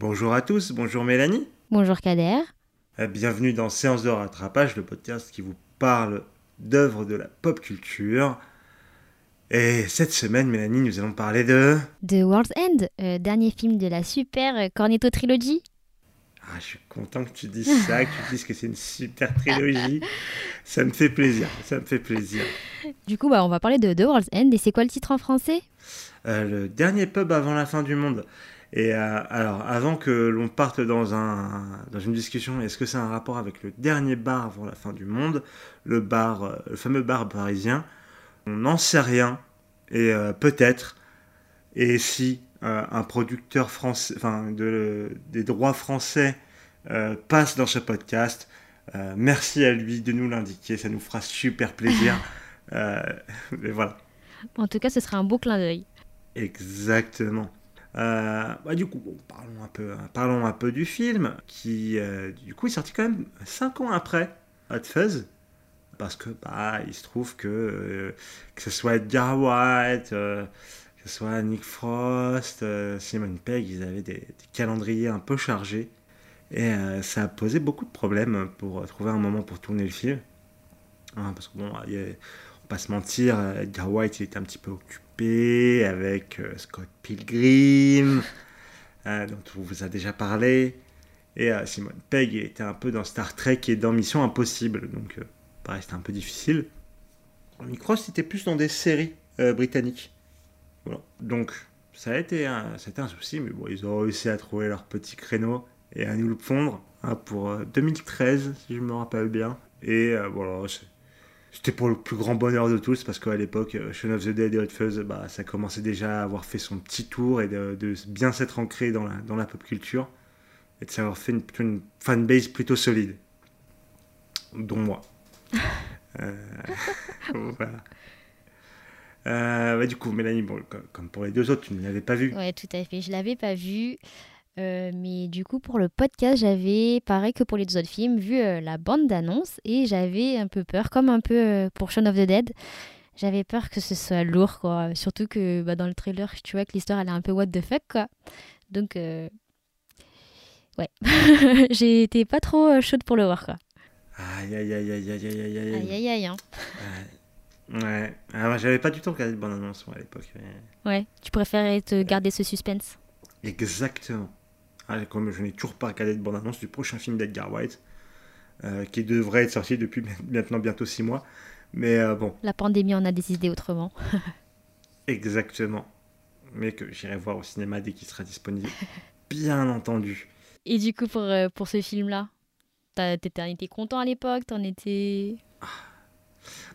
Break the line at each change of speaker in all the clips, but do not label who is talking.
Bonjour à tous, bonjour Mélanie.
Bonjour Kader.
Euh, Bienvenue dans Séance de rattrapage, le podcast qui vous parle d'œuvres de la pop culture. Et cette semaine, Mélanie, nous allons parler de...
The World's End, euh, dernier film de la super euh, Cornetto Trilogy.
Ah, je suis content que tu dises ça, que tu dises que c'est une super trilogie. ça me fait plaisir, ça me fait plaisir.
Du coup, bah, on va parler de The World's End. Et c'est quoi le titre en français?
Euh, le dernier pub avant la fin du monde. Et euh, alors, avant que l'on parte dans, un, dans une discussion, est-ce que c'est un rapport avec le dernier bar avant la fin du monde, le bar, euh, le fameux bar parisien? On n'en sait rien. Et euh, peut-être. Et si euh, un producteur français, enfin, de, des droits français passe dans ce podcast, merci à lui de nous l'indiquer. Ça nous fera super plaisir. Mais voilà.
En tout cas, ce sera un beau clin d'œil.
Exactement. Euh, bah, du coup, bon, parlons, un peu, du film, qui euh, du coup est sorti quand même 5 ans après Hot Fuzz, parce que bah, il se trouve que euh, que ce soit Edgar White, que ce soit Nick Frost, Simon Pegg, ils avaient des, calendriers un peu chargés, et ça a posé beaucoup de problèmes pour trouver un moment pour tourner le film. Hein, parce que bon, on va pas se mentir, Edgar White il était un petit peu occupé avec euh, Scott Pilgrim, euh, dont on vous a déjà parlé. Et euh, Simon Pegg était un peu dans Star Trek et dans Mission Impossible, donc pareil, c'était un peu difficile. Nick Frost était plus dans des séries britanniques. Voilà. Donc ça a été un, c'était un souci, mais bon, ils ont réussi à trouver leur petit créneau et à nous le fondre hein, pour euh, 2013, si je me rappelle bien. Et euh, voilà, c'est- c'était pour le plus grand bonheur de tous parce qu'à l'époque, euh, Shaun of the Dead et Hot Fuzz, bah, ça commençait déjà à avoir fait son petit tour et de, de bien s'être ancré dans la, dans la pop culture et de s'avoir fait une, une fanbase plutôt solide, dont moi. Euh, voilà. Euh, bah, du coup, Mélanie, bon, comme, comme pour les deux autres, tu ne l'avais pas vu.
Ouais, tout à fait. Je l'avais pas vu. Euh, mais du coup, pour le podcast, j'avais, pareil que pour les deux autres films, vu euh, la bande d'annonce et j'avais un peu peur, comme un peu euh, pour Shaun of the Dead. J'avais peur que ce soit lourd, quoi. Surtout que bah, dans le trailer, tu vois que l'histoire, elle est un peu what the fuck, quoi. Donc, ouais. J'ai été pas trop chaude pour le voir, quoi.
Aïe, aïe, aïe, aïe, aïe, aïe, aïe, aïe.
Aïe, aïe, hein.
Ouais. Ouais. Ah, j'avais pas du tout regardé de bonne annonce moi, à l'époque. mais-
Ouais, tu préférais te garder ce suspense?
Exactement. Ah, comme je n'ai toujours pas regardé de bande annonce du prochain film d'Edgar White, euh, qui devrait être sorti depuis maintenant bientôt 6 mois. Mais euh, bon,
La pandémie en a décidé autrement.
exactement. Mais que j'irai voir au cinéma dès qu'il sera disponible. Bien entendu.
Et du coup, pour, euh, pour ce film-là, t'étais t'étais content à l'époque? T'en étais?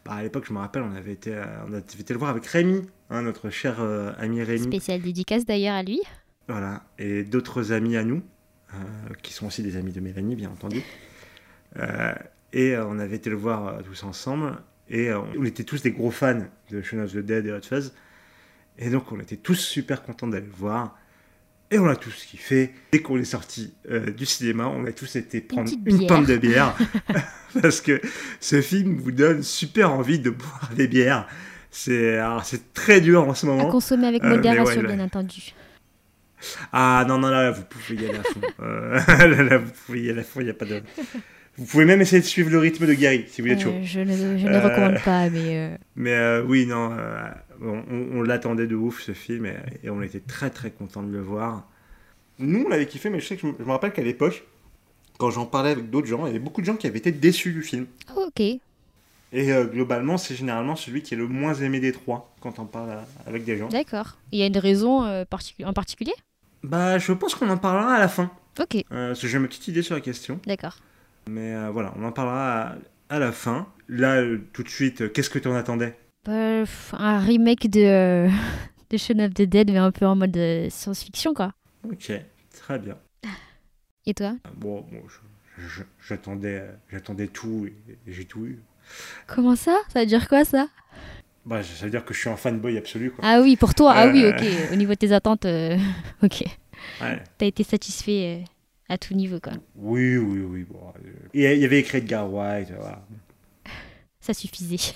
Bah, à l'époque, je me rappelle, on avait été, on avait été le voir avec Rémi, hein, notre cher euh, ami Rémi.
Spécial dédicace d'ailleurs à lui.
Voilà, et d'autres amis à nous, euh, qui sont aussi des amis de Mélanie, bien entendu. Euh, et euh, on avait été le voir euh, tous ensemble, et euh, on était tous des gros fans de Shaun of the Dead et Hot Fuzz. Et donc on était tous super contents d'aller le voir. Et on a tous kiffé. Dès qu'on est sorti euh, du cinéma, on a tous été prendre une
bière.
pinte de bière. parce que ce film vous donne super envie de boire des bières. C'est très dur en ce
À
moment.
consommer avec
Euh,
modération,
ouais.
bien entendu.
Ah non, non, là, vous pouvez y aller à fond. Euh, là, là, vous pouvez y aller à fond, il n'y a pas de... Vous pouvez même essayer de suivre le rythme de Gary, si vous êtes chaud.
Euh, je ne, je ne
Euh,
recommande pas, mais. euh,
Mais oui, non, on, on- on l'attendait de ouf, ce film, et, et on était très, très contents de le voir. Nous, on l'avait kiffé, mais je sais que je, me- je me rappelle qu'à l'époque, quand j'en parlais avec d'autres gens, il y avait beaucoup de gens qui avaient été déçus du film.
Ok.
Et euh, globalement, c'est généralement celui qui est le moins aimé des trois, quand on parle à- avec des gens.
D'accord. Il y a une raison euh, particu- en particulier?
Bah, je pense qu'on en parlera à la fin,
Ok,
euh, parce que j'ai ma petite idée sur la question.
d'accord.
Mais euh, voilà, on en parlera à, à la fin. Là, euh, tout de suite, qu'est-ce que tu en attendais?
Bah, un remake de, de Shaun of the Dead, mais un peu en mode science-fiction, quoi.
Ok, très bien.
Et toi?
Bon, bon, j'attendais, j'attendais tout et, et j'ai tout eu.
Comment ça? Ça veut dire quoi, ça?
Bah, ça veut dire que je suis un fanboy absolu, quoi.
Ah oui, pour toi, ah oui, ok. Au niveau de tes attentes, euh, ok.
Ouais.
T'as été satisfait euh, à tout niveau, quoi.
Oui, oui, oui. Bon, euh, il y a- il y avait écrit Edgar White, voilà.
Ça suffisait.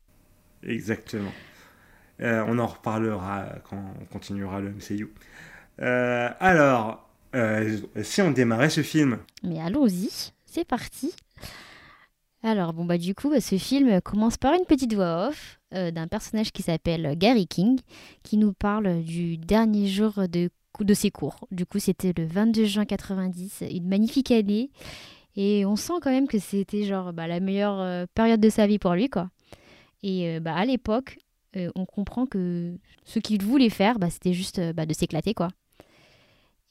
Exactement. Euh, on en reparlera quand on continuera le MCU. Euh, alors, euh, si on démarrait ce film
Mais allons-y, c'est parti. Alors, bon, bah, du coup, bah, ce film commence par une petite voix off euh, d'un personnage qui s'appelle Gary King, qui nous parle du dernier jour de, de ses cours. Du coup, c'était le 22 juin 90, une magnifique année. Et on sent quand même que c'était genre bah, la meilleure euh, période de sa vie pour lui, quoi. Et euh, bah, à l'époque, on comprend que ce qu'il voulait faire, bah, c'était juste bah, de s'éclater, quoi.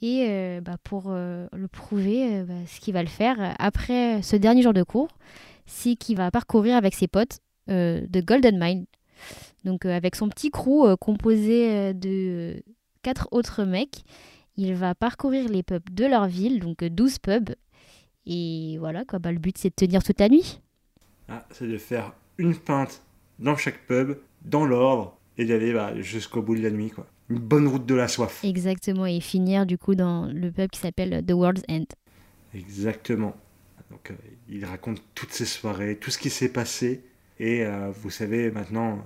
Et bah, pour le prouver, bah, ce qu'il va le faire après ce dernier jour de cours, c'est qu'il va parcourir avec ses potes de Golden Mine. Donc euh, avec son petit crew euh, composé de quatre autres mecs, il va parcourir les pubs de leur ville, donc 12 pubs. Et voilà, quoi, bah, le but c'est de tenir toute la nuit.
Ah, c'est de faire une pinte dans chaque pub, dans l'ordre, et d'aller bah, jusqu'au bout de la nuit. quoi. Une bonne route de la soif.
Exactement, et finir du coup dans le pub qui s'appelle The World's End.
Exactement. Donc, euh, il raconte toutes ses soirées, tout ce qui s'est passé. Et euh, vous savez maintenant,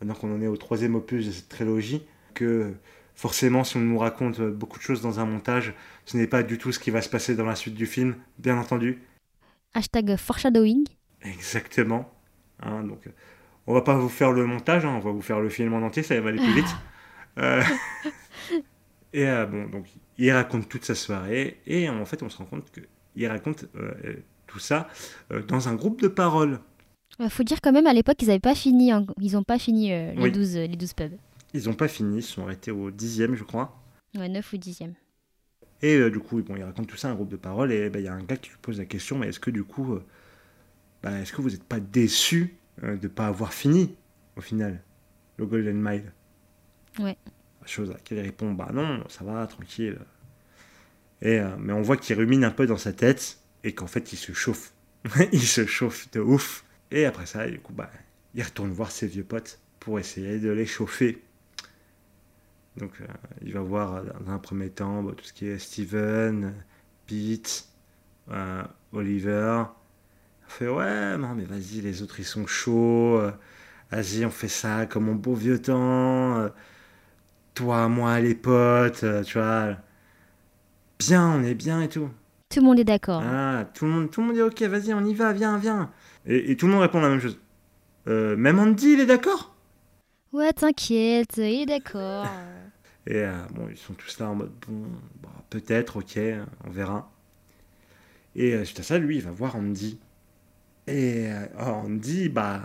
maintenant qu'on en est au troisième opus de cette trilogie, que forcément, si on nous raconte beaucoup de choses dans un montage, ce n'est pas du tout ce qui va se passer dans la suite du film, bien entendu.
Hashtag foreshadowing.
Exactement. Hein, donc, on va pas vous faire le montage, hein, on va vous faire le film en entier, ça va aller plus vite. Euh, et bon, donc, il raconte toute sa soirée, et en fait, on se rend compte que il raconte euh, tout ça euh, dans un groupe de paroles.
Il faut dire quand même à l'époque ils n'avaient pas fini, hein. ils n'ont pas fini euh, les, 12, les 12 pubs.
Ils n'ont pas fini, ils sont arrêtés au dixième je crois.
Ouais, 9 ou dixième.
Et du coup, bon, il raconte tout ça, un groupe de paroles, et ben, il y a un gars qui lui pose la question, mais est-ce que du coup, bah, est-ce que vous n'êtes pas déçu de ne pas avoir fini, au final, le Golden Mile?
Ouais.
Chose à laquelle il répond, bah non, ça va, tranquille. Et, euh, mais on voit qu'il rumine un peu dans sa tête et qu'en fait il se chauffe. il se chauffe de ouf. Et après ça, du coup, bah, il retourne voir ses vieux potes pour essayer de les chauffer. Donc euh, il va voir euh, dans un premier temps bah, tout ce qui est Steven, Pete, Oliver. Il fait ouais, non mais vas-y, les autres ils sont chauds. vas-y, on fait ça comme mon beau vieux temps. toi, moi, les potes, tu vois bien, on est bien et tout.
Tout le monde est d'accord.
Ah, tout le monde, tout le monde dit ok, vas-y, on y va, viens, viens. Et, tout le monde répond la même chose. Euh, même Andy, il est d'accord?
Ouais, t'inquiète, il est d'accord.
et euh, bon, ils sont tous là en mode bon, bah, peut-être, ok, on verra. Et euh, suite à ça, lui, il va voir Andy. Et oh, Andy, bah,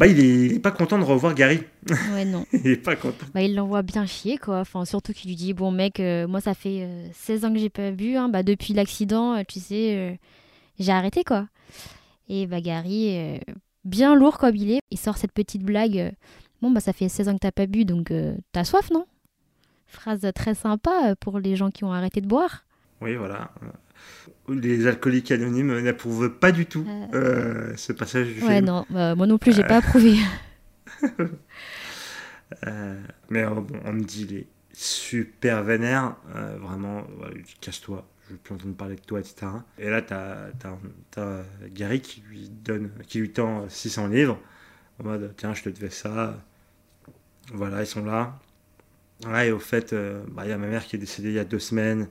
bah, il est, pas content de revoir Gary.
Ouais, non.
il est pas content.
Bah, il l'envoie bien chier, quoi. Enfin, surtout qu'il lui dit Bon, mec, euh, moi, ça fait 16 euh, ans que j'ai pas bu. Hein. Bah, depuis l'accident, euh, tu sais, j'ai arrêté, quoi. Et bah, Gary, bien lourd comme il est, il sort cette petite blague Bon, bah, ça fait 16 ans que t'as pas bu, donc t'as soif, non? Phrase très sympa pour les gens qui ont arrêté de boire.
Oui, voilà les alcooliques anonymes n'approuvent pas du tout euh. Euh, ce passage du
ouais, non, bah, moi non plus, j'ai pas approuvé.
Euh, mais bon, on me dit, il est super vénère, vraiment, casse-toi, je veux plus entendre parler de toi, etc. Et là, t'as as, Gary qui lui, donne, qui lui tend 600 livres, en mode, tiens, je te devais ça. Voilà, ils sont là. Ouais, et au fait, bah, il y a ma mère qui est décédée il y a deux semaines.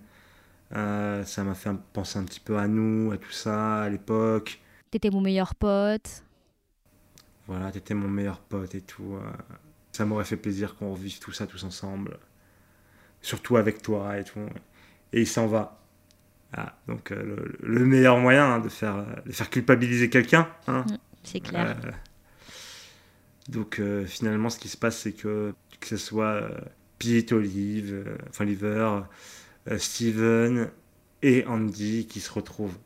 Euh, ça m'a fait penser un petit peu à nous, à tout ça, à l'époque.
T'étais mon meilleur pote.
Voilà, t'étais mon meilleur pote et tout. Euh. ça m'aurait fait plaisir qu'on revive tout ça tous ensemble. Surtout avec toi et tout. Et il s'en va. Ah, donc euh, le, meilleur moyen hein, de, faire, de faire culpabiliser quelqu'un. Hein.
Mm, c'est clair.
donc finalement, ce qui se passe, c'est que que ce soit Pete, Olive, enfin Oliver, euh, Steven et Andy qui se retrouvent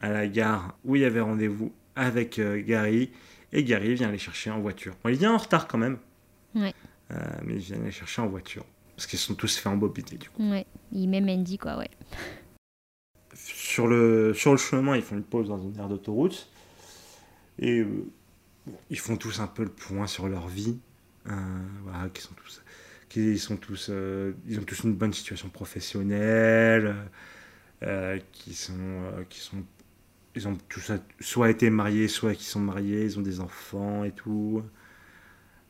à la gare où il y avait rendez-vous avec euh, Gary. Et Gary vient les chercher en voiture. il vient en retard quand même.
Ouais.
Euh, mais il vient les chercher en voiture. Parce qu'ils sont tous fait embobiner du coup.
Ouais. Il même Andy quoi, ouais.
Sur le, sur le chemin, ils font une pause dans une aire d'autoroute. Et ils font tous un peu le point sur leur vie. voilà, qui sont tous qui sont tous, euh, ils ont tous une bonne situation professionnelle, euh, qui sont, euh, qui sont, ils ont tous soit été mariés, soit qui sont mariés, ils ont des enfants et tout,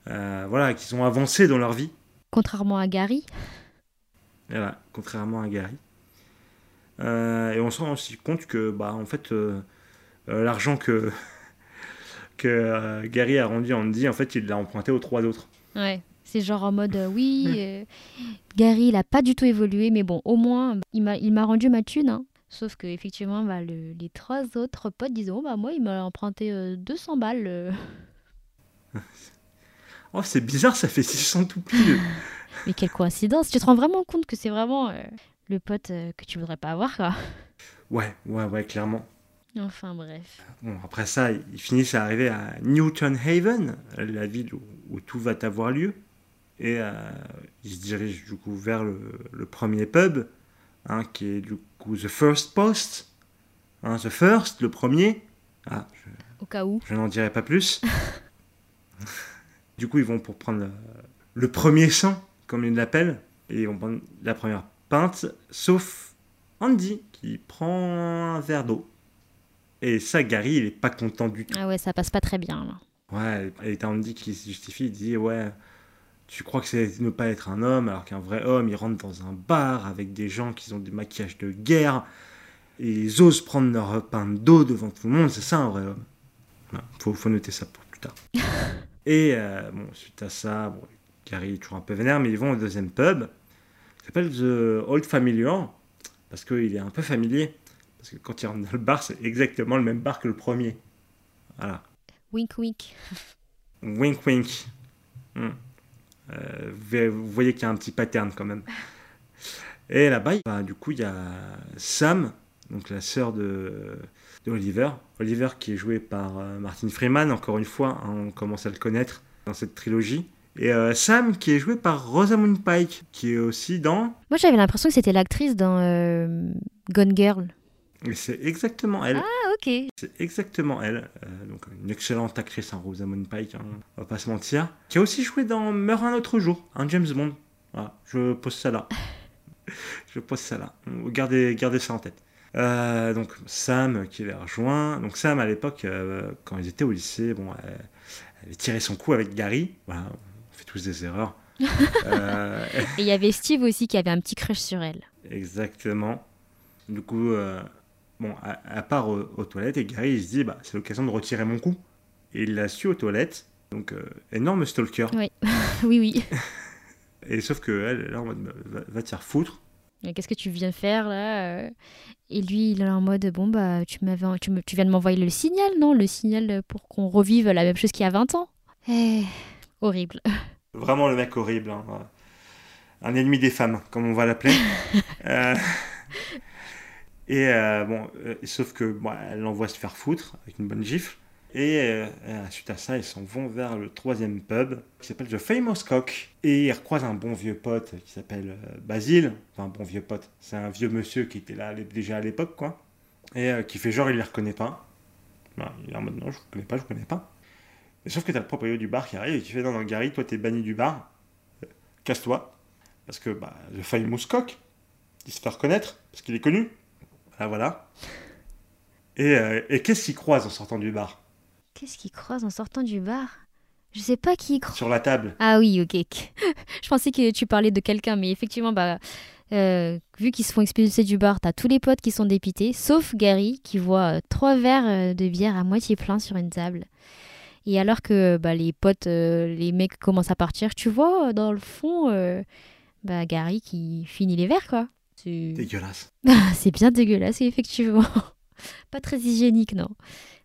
voilà, qui sont avancés dans leur vie.
Contrairement à Gary.
Voilà, contrairement à Gary. Euh, et on se rend aussi compte que, bah, en fait, euh, euh, l'argent que, que Gary a rendu à Andy, en fait, il l'a emprunté aux trois autres.
Ouais. C'est genre en mode, euh, oui, euh, Gary, il a pas du tout évolué, mais bon, au moins, il m'a, il m'a rendu ma thune. hein. Sauf que effectivement, bah, le- les trois autres potes disent, oh, bah, moi, il m'a emprunté euh, 200 balles.
Oh, c'est bizarre, ça fait 600 tout pile.
Mais quelle coïncidence Tu te rends vraiment compte que c'est vraiment le pote euh, que tu voudrais pas avoir, quoi.
ouais, ouais, ouais, clairement.
Enfin, bref.
Bon, après ça, ils finissent à arriver à Newton Haven, la ville où, où tout va avoir lieu. Et euh, ils se dirigent du coup vers le, le premier pub, hein, qui est du coup The First Post. Hein, the First, le premier. Ah, je,
Au cas où.
je n'en dirai pas plus. du coup, ils vont pour prendre le, le premier sang, comme ils l'appellent. Et ils vont prendre la première sauf Andy, qui prend un verre d'eau. Et ça, Gary, il est pas content du tout.
Ah ouais, ça passe pas très bien, là.
Ouais, et t'as Andy qui se justifie, il dit Ouais, tu crois que c'est ne pas être un homme, alors qu'un vrai homme, il rentre dans un bar avec des gens qui ont des maquillages de guerre, et ils osent prendre leur pain d'eau devant tout le monde, c'est ça un vrai homme. Faut, faut noter ça pour plus tard. et euh, bon, suite à ça, bon, Gary est toujours un peu vénère, mais ils vont au deuxième pub, qui s'appelle The Old Familiar, parce qu'il est un peu familier. Parce que quand il rentre dans le bar, c'est exactement le même bar que le premier. Voilà.
Wink, wink.
Wink wink. Hmm. Euh, vous voyez qu'il y a un petit pattern quand même. Et là-bas, bah, du coup, il y a Sam, donc la sœur de, de Oliver. Oliver qui est joué par euh, Martin Freeman, encore une fois, hein, on commence à le connaître dans cette trilogie. Et euh, Sam qui est joué par Rosamund Pike, qui est aussi dans...
Moi, j'avais l'impression que c'était l'actrice dans euh, Gone Girl.
C'est exactement elle.
Ah, ok.
C'est exactement elle. Euh, donc une excellente actrice, hein, Rosamund Pike, hein, on va pas se mentir. Qui a aussi joué dans Meurt un autre jour, un James Bond. Voilà, je pose ça là. je pose ça là. Gardez, gardez ça en tête. Euh, donc Sam qui les rejoint. Donc Sam à l'époque, euh, quand ils étaient au lycée, bon, elle, elle avait tiré son coup avec Gary. Voilà, tous des erreurs. Euh,
Et il y avait Steve aussi qui avait un petit crush sur elle.
Exactement. Du coup, euh, bon, à, à part aux, aux toilettes, et Gary il se dit, bah, c'est l'occasion de retirer mon coup. Et il la suit aux toilettes. Donc, euh, énorme stalker.
oui, oui.
Et sauf que elle, elle est là en mode, bah, va, va te faire foutre.
Qu'est-ce que tu viens faire là Et lui, il est en mode bon bah tu m'avais, tu, me- tu viens de m'envoyer le signal, non? Le signal pour qu'on revive la même chose qu'il y a 20 ans. Eh, horrible.
Vraiment le mec horrible. hein. Un ennemi des femmes, comme on va l'appeler. Euh, et euh, bon, euh, sauf que bon, elle l'envoie se faire foutre avec une bonne gifle. Et euh, suite à ça, ils s'en vont vers le troisième pub qui s'appelle The Famous Cock. Et ils recroisent un bon vieux pote qui s'appelle Basile. Enfin, un bon vieux pote. C'est un vieux monsieur qui était là déjà à l'époque, quoi. Et qui fait genre, il les reconnaît pas. Voilà, il est en mode non, je vous connais pas, je vous connais pas. Sauf que t'as le proprio du bar qui arrive et qui fait non, non, Gary, toi t'es banni du bar. Euh, Casse-toi. Parce que bah, The Famous Cock, il se fait reconnaître parce qu'il est connu. Voilà, voilà. Et, euh, et qu'est-ce qu'il croise en sortant du bar?
Qu'est-ce qu'il croise en sortant du bar? Je sais pas qui il croise.
Sur la table.
Ah oui, ok. Je pensais que tu parlais de quelqu'un, mais effectivement, bah, euh, vu qu'ils se font expulser du bar, t'as tous les potes qui sont dépités, sauf Gary qui voit euh, trois verres de bière à moitié pleins sur une table. Et alors que bah, les potes, euh, les mecs commencent à partir, tu vois euh, dans le fond euh, bah, Gary qui finit les verres, quoi. C'est
Dégueulasse.
c'est bien dégueulasse, effectivement. Pas très hygiénique, non.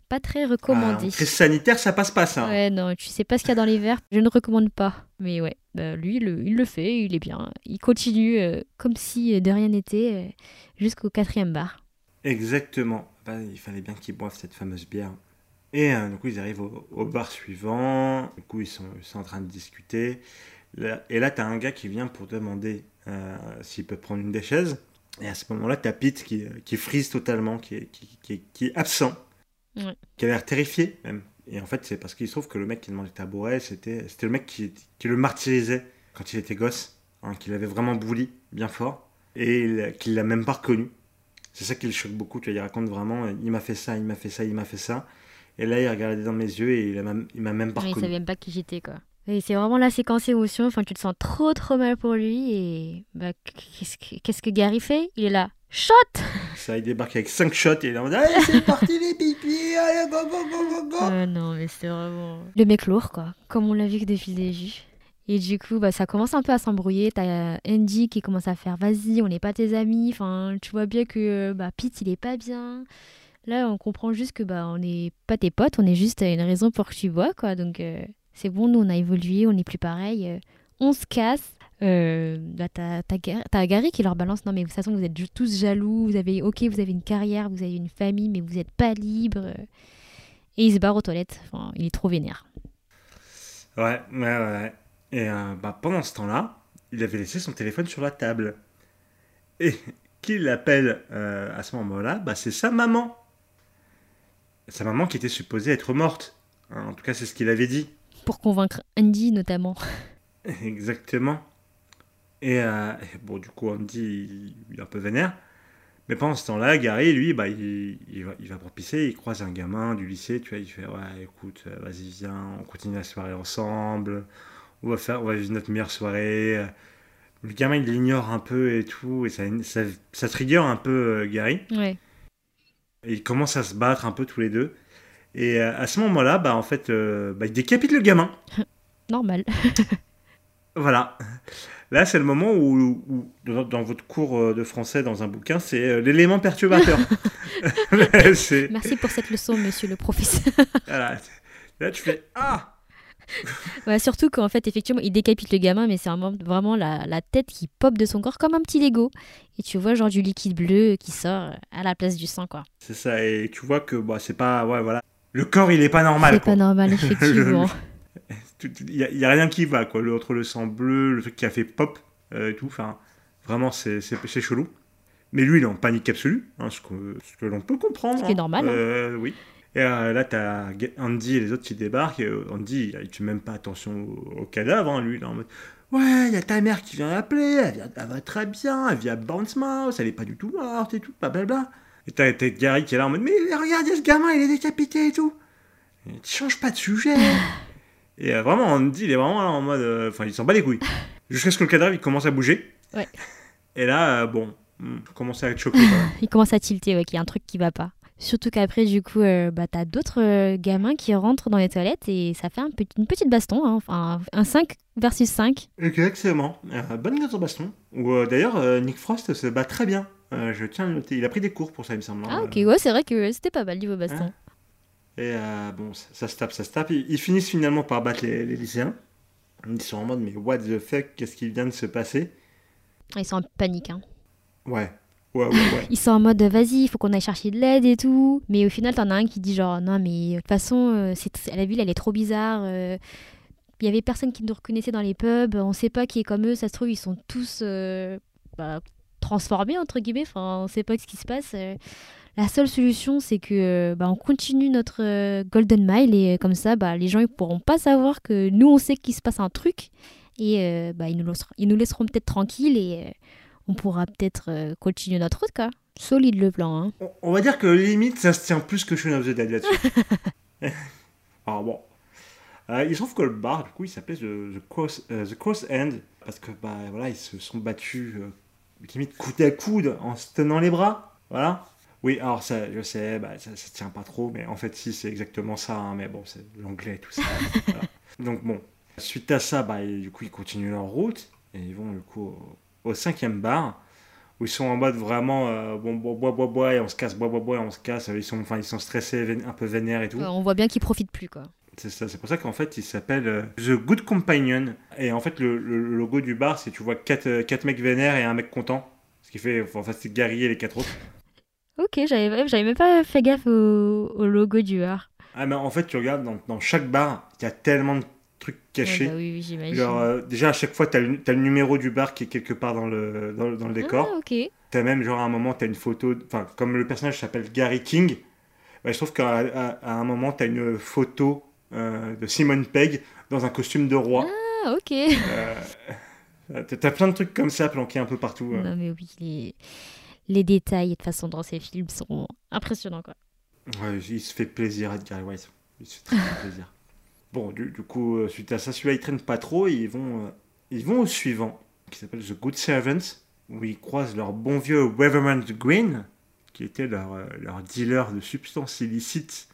Pas très
Ah,
recommandé.
crise sanitaire, ça passe pas ça.
Ouais, non, tu sais pas ce qu'il y a dans les verres, je ne recommande pas. Mais ouais, bah, lui, il le, il le fait, il est bien. Il continue euh, comme si de rien n'était jusqu'au quatrième bar.
Exactement. Bah, il fallait bien qu'ils boivent cette fameuse bière. Et euh, du coup, ils arrivent au, au bar suivant. Du coup, ils sont, ils sont en train de discuter. Là- et là, tu as un gars qui vient pour demander euh, s'il peut prendre une des chaises. Et à ce moment-là, tu as Pete qui, qui frise totalement, qui est, qui, qui est- qui est absent, qui a l'air terrifié même. Et en fait, c'est parce qu'il se trouve que le mec qui demandait le tabouret, c'était c'était le mec qui, qui le martyrisait quand il était gosse, hein, qu'il avait vraiment bouli bien fort, et il- qu'il l'a même pas reconnu. C'est ça qui le choque beaucoup, tu vois, il raconte vraiment, il m'a fait ça, il m'a fait ça, il m'a fait ça. Et là, il regardait dans mes yeux et il a même- m'a même pas
Ouais, il
reconnu.
savait même pas qui j'étais, quoi. Et c'est vraiment la séquence émotion, enfin, tu te sens trop trop mal pour lui et bah, qu'est-ce que, qu'est-ce que Gary fait? Il est là. Shot
Ça, il débarque avec 5 shots et il est en mode Allez, c'est parti les pipis, allez, go, go, go, go, go
Ah non, mais c'est vraiment. Le mec lourd, quoi. Comme on l'a vu que depuis le début. Et du coup, bah, ça commence un peu à s'embrouiller. T'as euh, Andy qui commence à faire Vas-y, on n'est pas tes amis. Enfin, tu vois bien que bah, Pete, il est pas bien. Là, on comprend juste que bah, on n'est pas tes potes, on est juste une raison pour que tu vois, quoi. Donc, euh, c'est bon, nous, on a évolué, on n'est plus pareil. euh, on se casse. Euh, bah, t'as, t'as Gar- t'as Gary qui leur balance Non, mais de toute façon, vous êtes tous jaloux. Vous avez, ok, vous avez une carrière, vous avez une famille, mais vous n'êtes pas libre. Et il se barre aux toilettes. Il est trop vénère.
Ouais, ouais, ouais. Et euh, bah, pendant ce temps-là, il avait laissé son téléphone sur la table. Et qui l'appelle euh, à ce moment-là bah, C'est sa maman. Sa maman qui était supposée être morte. Hein, en tout cas, c'est ce qu'il avait dit.
Pour convaincre Andy, notamment.
Exactement. Et euh, et bon, du coup, Andy, il, est un peu vénère. Mais pendant ce temps-là, Gary, lui, bah, il, il va, il va pour pisser, il croise un gamin du lycée, tu vois, il fait Ouais, écoute, euh, vas-y, viens, on continue la soirée ensemble, on va, faire, on va vivre notre meilleure soirée. Le gamin, il l'ignore un peu et tout, et ça, ça, ça trigger un peu euh, Gary.
Ouais.
Et ils commencent à se battre un peu tous les deux. Et euh, à ce moment-là, bah, en fait, euh, bah, il décapite le gamin.
Normal.
Voilà. Là, c'est le moment où, où, dans, votre cours euh, de français, dans un bouquin, c'est euh, l'élément perturbateur.
Merci pour cette leçon, monsieur le professeur.
voilà. Là, tu fais Ah
Ouais, surtout qu'en fait, effectivement, il décapite le gamin, mais c'est vraiment la, la tête qui pop de son corps comme un petit Lego. Et tu vois, genre, du liquide bleu qui sort à la place du sang, quoi.
C'est ça, et tu vois que bah, c'est pas. Ouais, voilà. Le corps, il est pas normal.
C'est pas normal, effectivement.
Il y, a- rien qui va, quoi. Le, entre le sang bleu, le truc qui a fait pop, euh, et tout. Enfin, vraiment, c'est, chelou. Mais lui, il est en panique absolue, hein, ce que, ce que l'on peut comprendre.
Ce qui est
hein.
normal, hein.
Euh, oui. Et euh, là, t'as Ga- Andy et les autres qui débarquent. Et, euh, Andy, il fait même pas attention au, au cadavre. hein, lui, est en mode Ouais, il y a ta mère qui vient l'appeler. Elle, vient- elle va très bien. Elle vient à Bounce Mouse. Elle est pas du tout morte et tout. Blablabla. Et t'as, Gary qui est là en mode Mais regardez ce gamin, il est décapité et tout. Et tu changes pas de sujet. et euh, vraiment, Andy, il est vraiment là en mode. euh, Enfin, il s'en bat les couilles. Jusqu'à ce que le cadavre il commence à bouger.
Ouais.
Et là, euh, bon, hmm, commence à être choqué.
Il commence à tilter, ouais, qu'il y a un truc qui va pas. Surtout qu'après, du coup, euh, bah, t'as d'autres euh, gamins qui rentrent dans les toilettes et ça fait un petit- une petite baston, hein, enfin, un 5 versus 5.
Exactement. Euh, bonne guerre baston. Euh, d'ailleurs, Nick Frost se bat très bien. Je tiens à le noter. Il a pris des cours pour ça, il me semble. hein.
Ah, ok, ouais, c'est vrai que c'était pas mal niveau baston.
Hein Et bon, ça, ça se tape, ça se tape. Ils, ils finissent finalement par battre les, les lycéens. Ils sont en mode, mais what the fuck, qu'est-ce qui vient de se passer?
Ils sont en panique, hein.
Ouais.
Ils sont en mode vas-y, il faut qu'on aille chercher de l'aide et tout. Mais au final, t'en as un qui dit genre non, mais de toute façon, euh, la ville elle est trop bizarre. euh, Il y avait personne qui nous reconnaissait dans les pubs. On sait pas qui est comme eux. Ça se trouve, ils sont tous euh, bah, transformés entre guillemets. Enfin, on sait pas ce qui se passe. euh. La seule solution, c'est que euh, bah, on continue notre euh, Golden Mile et euh, comme ça, bah, les gens ils pourront pas savoir que nous on sait qu'il se passe un truc et euh, ils, nous laisseront, peut-être tranquilles euh, on pourra peut-être euh, continuer notre route quoi. Solide le plan. Hein.
On, on va dire que limite, ça se tient plus que Shaun of the Dead là-dessus. Alors bon. Euh, il se trouve que le bar, du coup, il s'appelait The, the Cross, euh, The Cross End. Parce que, bah, voilà, ils se sont battus euh, limite coude à coude en se tenant les bras. Voilà. Oui, alors ça, je sais, bah, ça, ça tient pas trop, mais en fait, si, c'est exactement ça. hein, mais bon, c'est l'anglais, tout ça. voilà. Donc bon, suite à ça, bah, et du coup, ils continuent leur route. Et ils vont, du coup, au, au cinquième bar où ils sont en mode vraiment euh, bon bois bois bois et on se casse bois bois bois et on se casse ils sont enfin ils sont stressés un peu vénères et tout
Ouais, on voit bien qu'ils profitent plus quoi.
c'est ça c'est pour ça qu'en fait il s'appelle euh, The Good Companion et en fait le, logo du bar c'est tu vois quatre, euh, quatre mecs vénères et un mec content ce qui fait enfin c'est Gary et les quatre autres
Ok, j'avais j'avais même pas fait gaffe au, au logo du bar.
ah mais en fait tu regardes dans, dans chaque bar il y a tellement de trucs cachés
bah oui, oui, j'imagine.
Genre, euh, déjà à chaque fois le, t'as le numéro du bar qui est quelque part dans le, dans, le- dans le décor
Ah, ok.
T'as même, genre, à un moment, t'as une photo. Enfin, comme le personnage s'appelle Gary King, bah, je trouve qu'à à- à un moment, t'as une photo euh, de Simon Pegg dans un costume de roi.
Ah, ok.
Euh, t'as plein de trucs comme ça planqués un peu partout. euh.
Non, mais oui, les, les détails de toute façon dans ces films sont impressionnants quoi.
Ouais, il se fait plaisir à Gary White. Il se fait très très plaisir. Bon, du, du coup, euh, suite à ça, celui-là, il traîne pas trop. Et ils vont, euh, ils vont au suivant, qui s'appelle The Good Servants. où ils croisent leur bon vieux Reverend Green, qui était leur, euh, leur dealer de substances illicites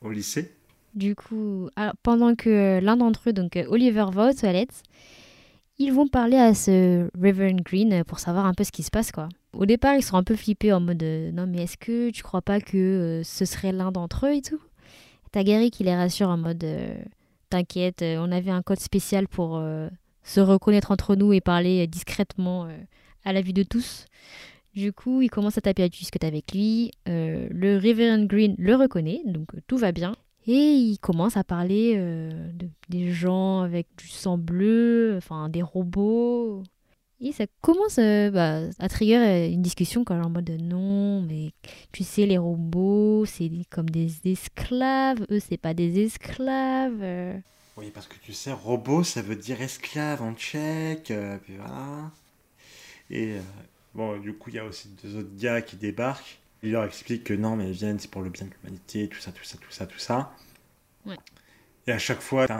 au lycée.
Du coup, alors, pendant que l'un d'entre eux, donc Oliver, va aux toilettes, ils vont parler à ce Reverend Green pour savoir un peu ce qui se passe, quoi. Au départ, ils sont un peu flippés en mode non, mais est-ce que tu crois pas que ce serait l'un d'entre eux et tout? T'as Gary qui les rassure en mode euh, t'inquiète, euh, on avait un code spécial pour euh, se reconnaître entre nous et parler discrètement à la vue de tous. Du coup, il commence à taper à discute avec lui. Le Reverend Green le reconnaît, donc tout va bien. Et il commence à parler de- des gens avec du sang bleu, enfin des robots. Et ça commence euh, bah, à trigger euh, une discussion quand en mode non, mais tu sais, les robots, c'est comme des esclaves, eux, c'est pas des esclaves.
Oui, parce que tu sais, robot, ça veut dire esclave en tchèque, euh, puis voilà. Et euh, bon, du coup, il y a aussi deux autres gars qui débarquent. Ils leur expliquent que non, mais ils viennent, c'est pour le bien de l'humanité, tout ça, tout ça, tout ça, tout ça.
Ouais.
Et à chaque fois, t'en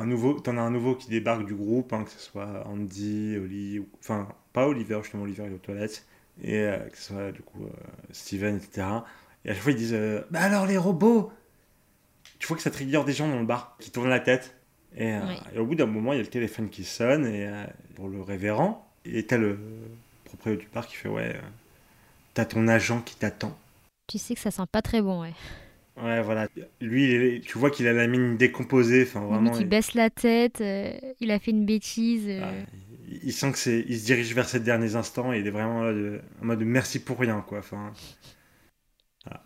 as un nouveau qui débarque du groupe, hein, que ce soit Andy, Oli, ou- enfin, pas Oliver, justement, Oliver il est aux toilettes, et euh, que ce soit, du coup, euh, Steven, etc. Et à chaque fois, ils disent euh, Bah alors, les robots Tu vois que ça trigger des gens dans le bar qui tournent la tête. Et, et au bout d'un moment, il y a le téléphone qui sonne et, pour le révérend. Et t'as le propriétaire du bar qui fait Ouais, t'as ton agent qui t'attend.
Tu sais que ça sent pas très bon, ouais.
Ouais, voilà. Lui, tu vois qu'il a la mine décomposée. Enfin, vraiment.
Il
il,
baisse la tête, euh, il a fait une bêtise. euh.
ouais, il- il sent que c'est. Il se dirige vers ses derniers instants et il est vraiment là de- en mode merci pour rien, quoi. Enfin.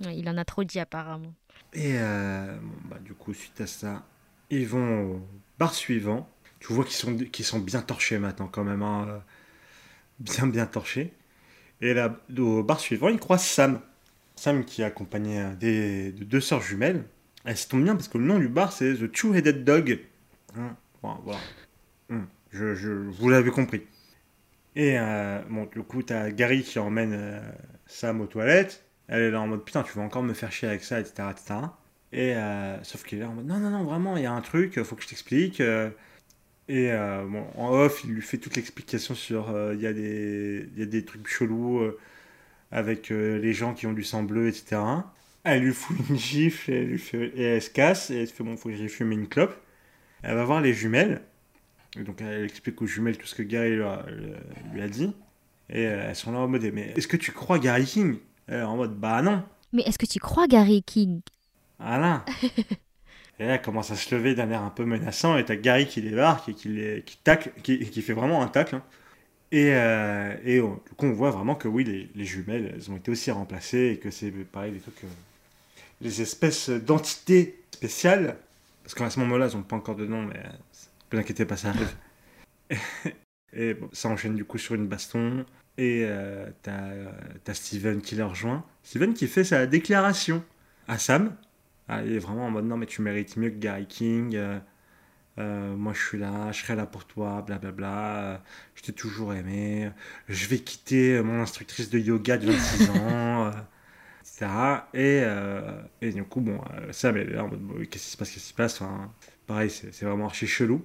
Ouais, il en a trop dit apparemment.
Et euh, bon, bah, du coup, suite à ça, ils vont au bar suivant. Tu vois qu'ils sont, qu'ils sont bien torchés maintenant, quand même. hein, Bien, bien torchés. Et là, au bar suivant, ils croisent Sam. Sam qui est accompagné des, de deux sœurs jumelles. Elles se tombent bien parce que le nom du bar, c'est The Two-Headed Dog. Hein, voilà. Hum, je, vous l'avez compris. Et euh, bon, du coup, t'as Gary qui emmène euh, Sam aux toilettes. Elle est là en mode putain, tu vas encore me faire chier avec ça, etc. etc. Et euh, sauf qu'il est là en mode non, non, non, vraiment, il y a un truc, faut que je t'explique. euh. Et bon, en off, il lui fait toute l'explication sur il y, a des- il y a des trucs chelous avec euh, les gens qui ont du sang bleu, etc. Elle lui fout une gifle et elle, lui fait, et elle se casse et elle se fait bon, faut que j'aille fumer une clope. Elle va voir les jumelles. Et donc elle explique aux jumelles tout ce que Gary lui a, lui a dit. Et euh, elles sont là en mode mais est-ce que tu crois Gary King? Elle est en mode bah non.
Mais est-ce que tu crois, Gary King?
Voilà. et là, elle commence à se lever d'un air un peu menaçant, et t'as Gary qui débarque et qui, les, qui tacle, qui, qui fait vraiment un tacle. hein. Et, euh, du coup, on voit vraiment que oui, les, les jumelles, elles ont été aussi remplacées, et que c'est pareil, des trucs. euh, les espèces d'entités spéciales, parce qu'à ce moment-là, elles n'ont pas encore de nom, mais euh, ne vous inquiétez pas, ça arrive. et ça enchaîne du coup sur une baston. Et euh, t'as t'as Steven qui les rejoint. Steven qui fait sa déclaration à Sam. Ah, il est vraiment en mode non, mais tu mérites mieux que Gary King. Euh, euh, moi, je suis là, je serai là pour toi, blablabla. euh, je t'ai toujours aimé. Je vais quitter mon instructrice de yoga de 26 ans, euh, etc. Et, euh, du coup, bon, euh, elle est là en mode qu'est-ce qui se passe, qu'est-ce qui se passe Enfin, Pareil, c'est vraiment archi chelou.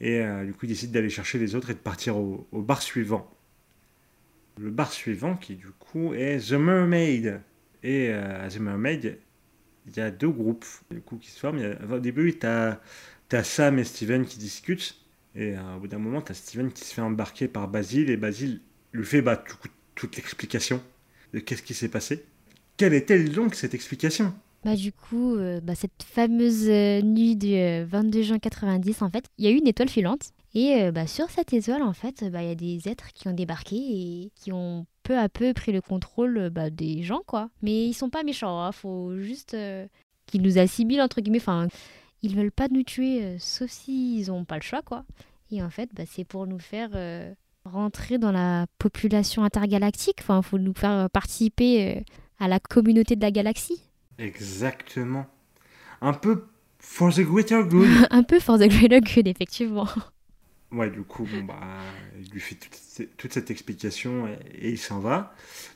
Et euh, du coup, il décide d'aller chercher les autres et de partir au, bar suivant. Le bar suivant, qui du coup est The Mermaid. Et euh, à The Mermaid, il y a deux groupes du coup, qui se forment. Au début, tu as, Sam et Steven qui discutent. Et euh, au bout d'un moment, tu as Steven qui se fait embarquer par Basile. Et Basile lui fait bah, tout- toute l'explication de qu'est-ce qui s'est passé. Quelle est-elle donc cette explication?
Bah du coup, euh, bah, cette fameuse euh, nuit du euh, 22 juin 90, en fait, il y a eu une étoile filante. Et euh, bah, sur cette étoile, en fait, bah, il y a des êtres qui ont débarqué et qui ont peu à peu pris le contrôle euh, bah, des gens, quoi. Mais ils sont pas méchants, hein, faut juste euh, qu'ils nous assimilent, entre guillemets. Enfin, ils veulent pas nous tuer, euh, sauf s'ils ont pas le choix, quoi. Et en fait, bah, c'est pour nous faire euh, rentrer dans la population intergalactique. Enfin, faut nous faire euh, participer à la communauté de la galaxie.
Exactement. Un peu for the greater good.
Un peu for the greater good, effectivement.
Ouais, du coup, bon, bah, il lui fait toute, cette- toute cette explication et, et il s'en va.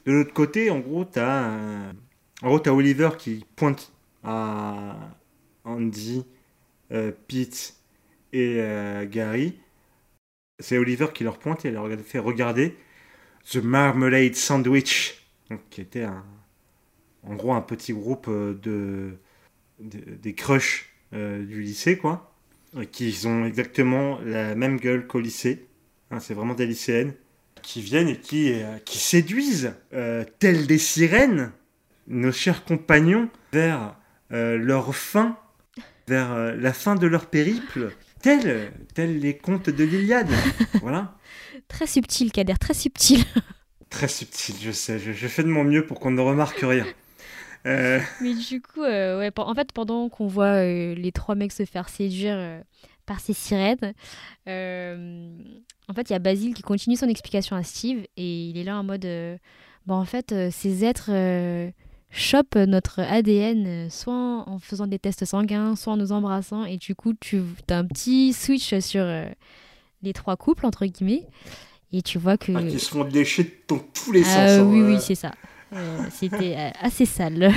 De l'autre côté, en gros, t'as euh, en gros, t'as Oliver qui pointe à Andy, Pete et euh, Gary. C'est Oliver qui leur pointe et leur fait regarder. The Marmalade Sandwich, qui était un, en gros un petit groupe euh, de, de- des crushs euh, du lycée, quoi, qui ont exactement la même gueule qu'au lycée. Hein, c'est vraiment des lycéennes qui viennent et qui, euh, qui séduisent, euh, telles des sirènes, nos chers compagnons vers euh, leur fin, vers euh, la fin de leur périple, tels tels les contes de l'Iliade. voilà.
Très subtil, Kader, très subtil.
Très subtil, je sais. Je, je fais de mon mieux pour qu'on ne remarque rien. Euh,
Mais du coup, euh, ouais, en fait, pendant qu'on voit euh, les trois mecs se faire séduire par ces sirènes, en fait, il y a Basile qui continue son explication à Steve et il est là en mode bon, en fait, ces êtres euh, chopent notre ADN euh, soit en faisant des tests sanguins, soit en nous embrassant et du coup, tu as un petit switch sur euh, les trois couples, entre guillemets, et tu vois que.
ah, qui se font lécher dans tous les
Ah,
sens. hein,
oui, oui, c'est ça. Euh, C'était euh, assez sale.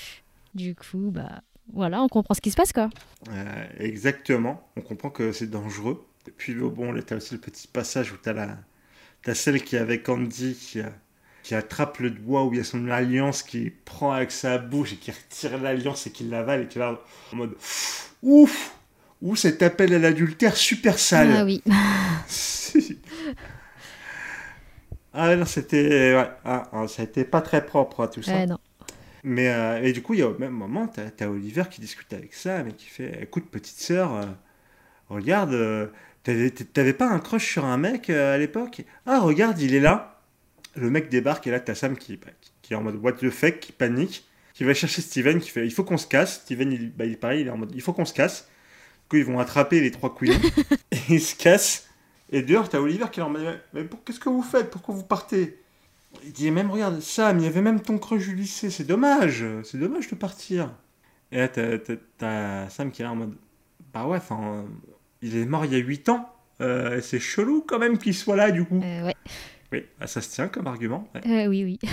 du coup, bah voilà, on comprend ce qui se passe quoi.
Euh, exactement. On comprend que c'est dangereux. Et puis bon, là, t'as aussi le petit passage où t'as la, t'as celle qui est avec Andy qui, a- qui attrape le doigt où il y a son alliance qui prend avec sa bouche et qui retire l'alliance et qui l'avale et qui là en mode ouf, ou cet appel à l'adultère super sale.
Ah oui.
Si. ah non, c'était ouais, ah, ah, ça été pas très propre tout ça.
Non.
Mais euh, et du coup, il y a au même moment, t'as as Oliver qui discute avec Sam et qui fait Écoute, petite sœur, euh, regarde, euh, t'avais pas un crush sur un mec à l'époque? Ah, regarde, il est là. Le mec débarque et là, t'as Sam qui, est en mode What the fuck, qui panique, qui va chercher Steven, qui fait Il faut qu'on se casse. Steven, il, bah, il, pareil, il est en mode Il faut qu'on se casse. Du coup, ils vont attraper les trois couillons et ils se cassent. Et dehors, t'as Oliver qui est en mode Mais, qu'est-ce que vous faites? Pourquoi vous partez? Il dit même regarde Sam, il y avait même ton crush du lycée, c'est dommage, c'est dommage de partir. Et là t'as, Sam qui est là en mode bah ouais, enfin il est mort il y a 8 ans, euh, c'est chelou quand même qu'il soit là du coup.
Euh, ouais.
Oui, bah, ça se tient comme argument. ouais.
Euh, oui, oui.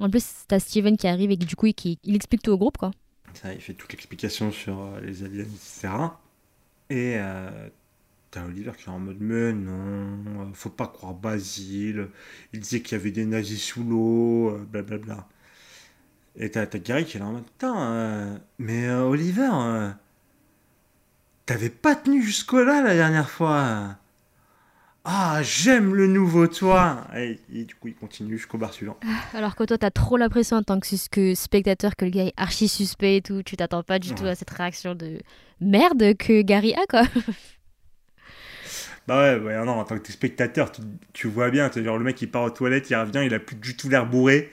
En plus, t'as Steven qui arrive et du coup, qui, il explique tout au groupe, quoi.
Ça, il fait toute l'explication sur euh, les aliens, etc. Et euh, t'as Oliver qui est en mode mais non, euh, faut pas croire Basile, il disait qu'il y avait des nazis sous l'eau, blablabla. Et t'as t'as Gary qui est là en mode putain, mais Oliver, t'avais pas tenu jusque-là la dernière fois. Ah, j'aime le nouveau toi. Et, et du coup, il continue jusqu'au bar suivant.
Alors que toi, t'as trop la pression en tant que, spectateur que le gars est archi suspect et tout. Tu t'attends pas du tout à cette réaction de merde que Gary a, quoi.
Bah ouais, ouais, non, en tant que spectateur, tu, tu vois bien, genre le mec il part aux toilettes, il revient, il a plus du tout l'air bourré,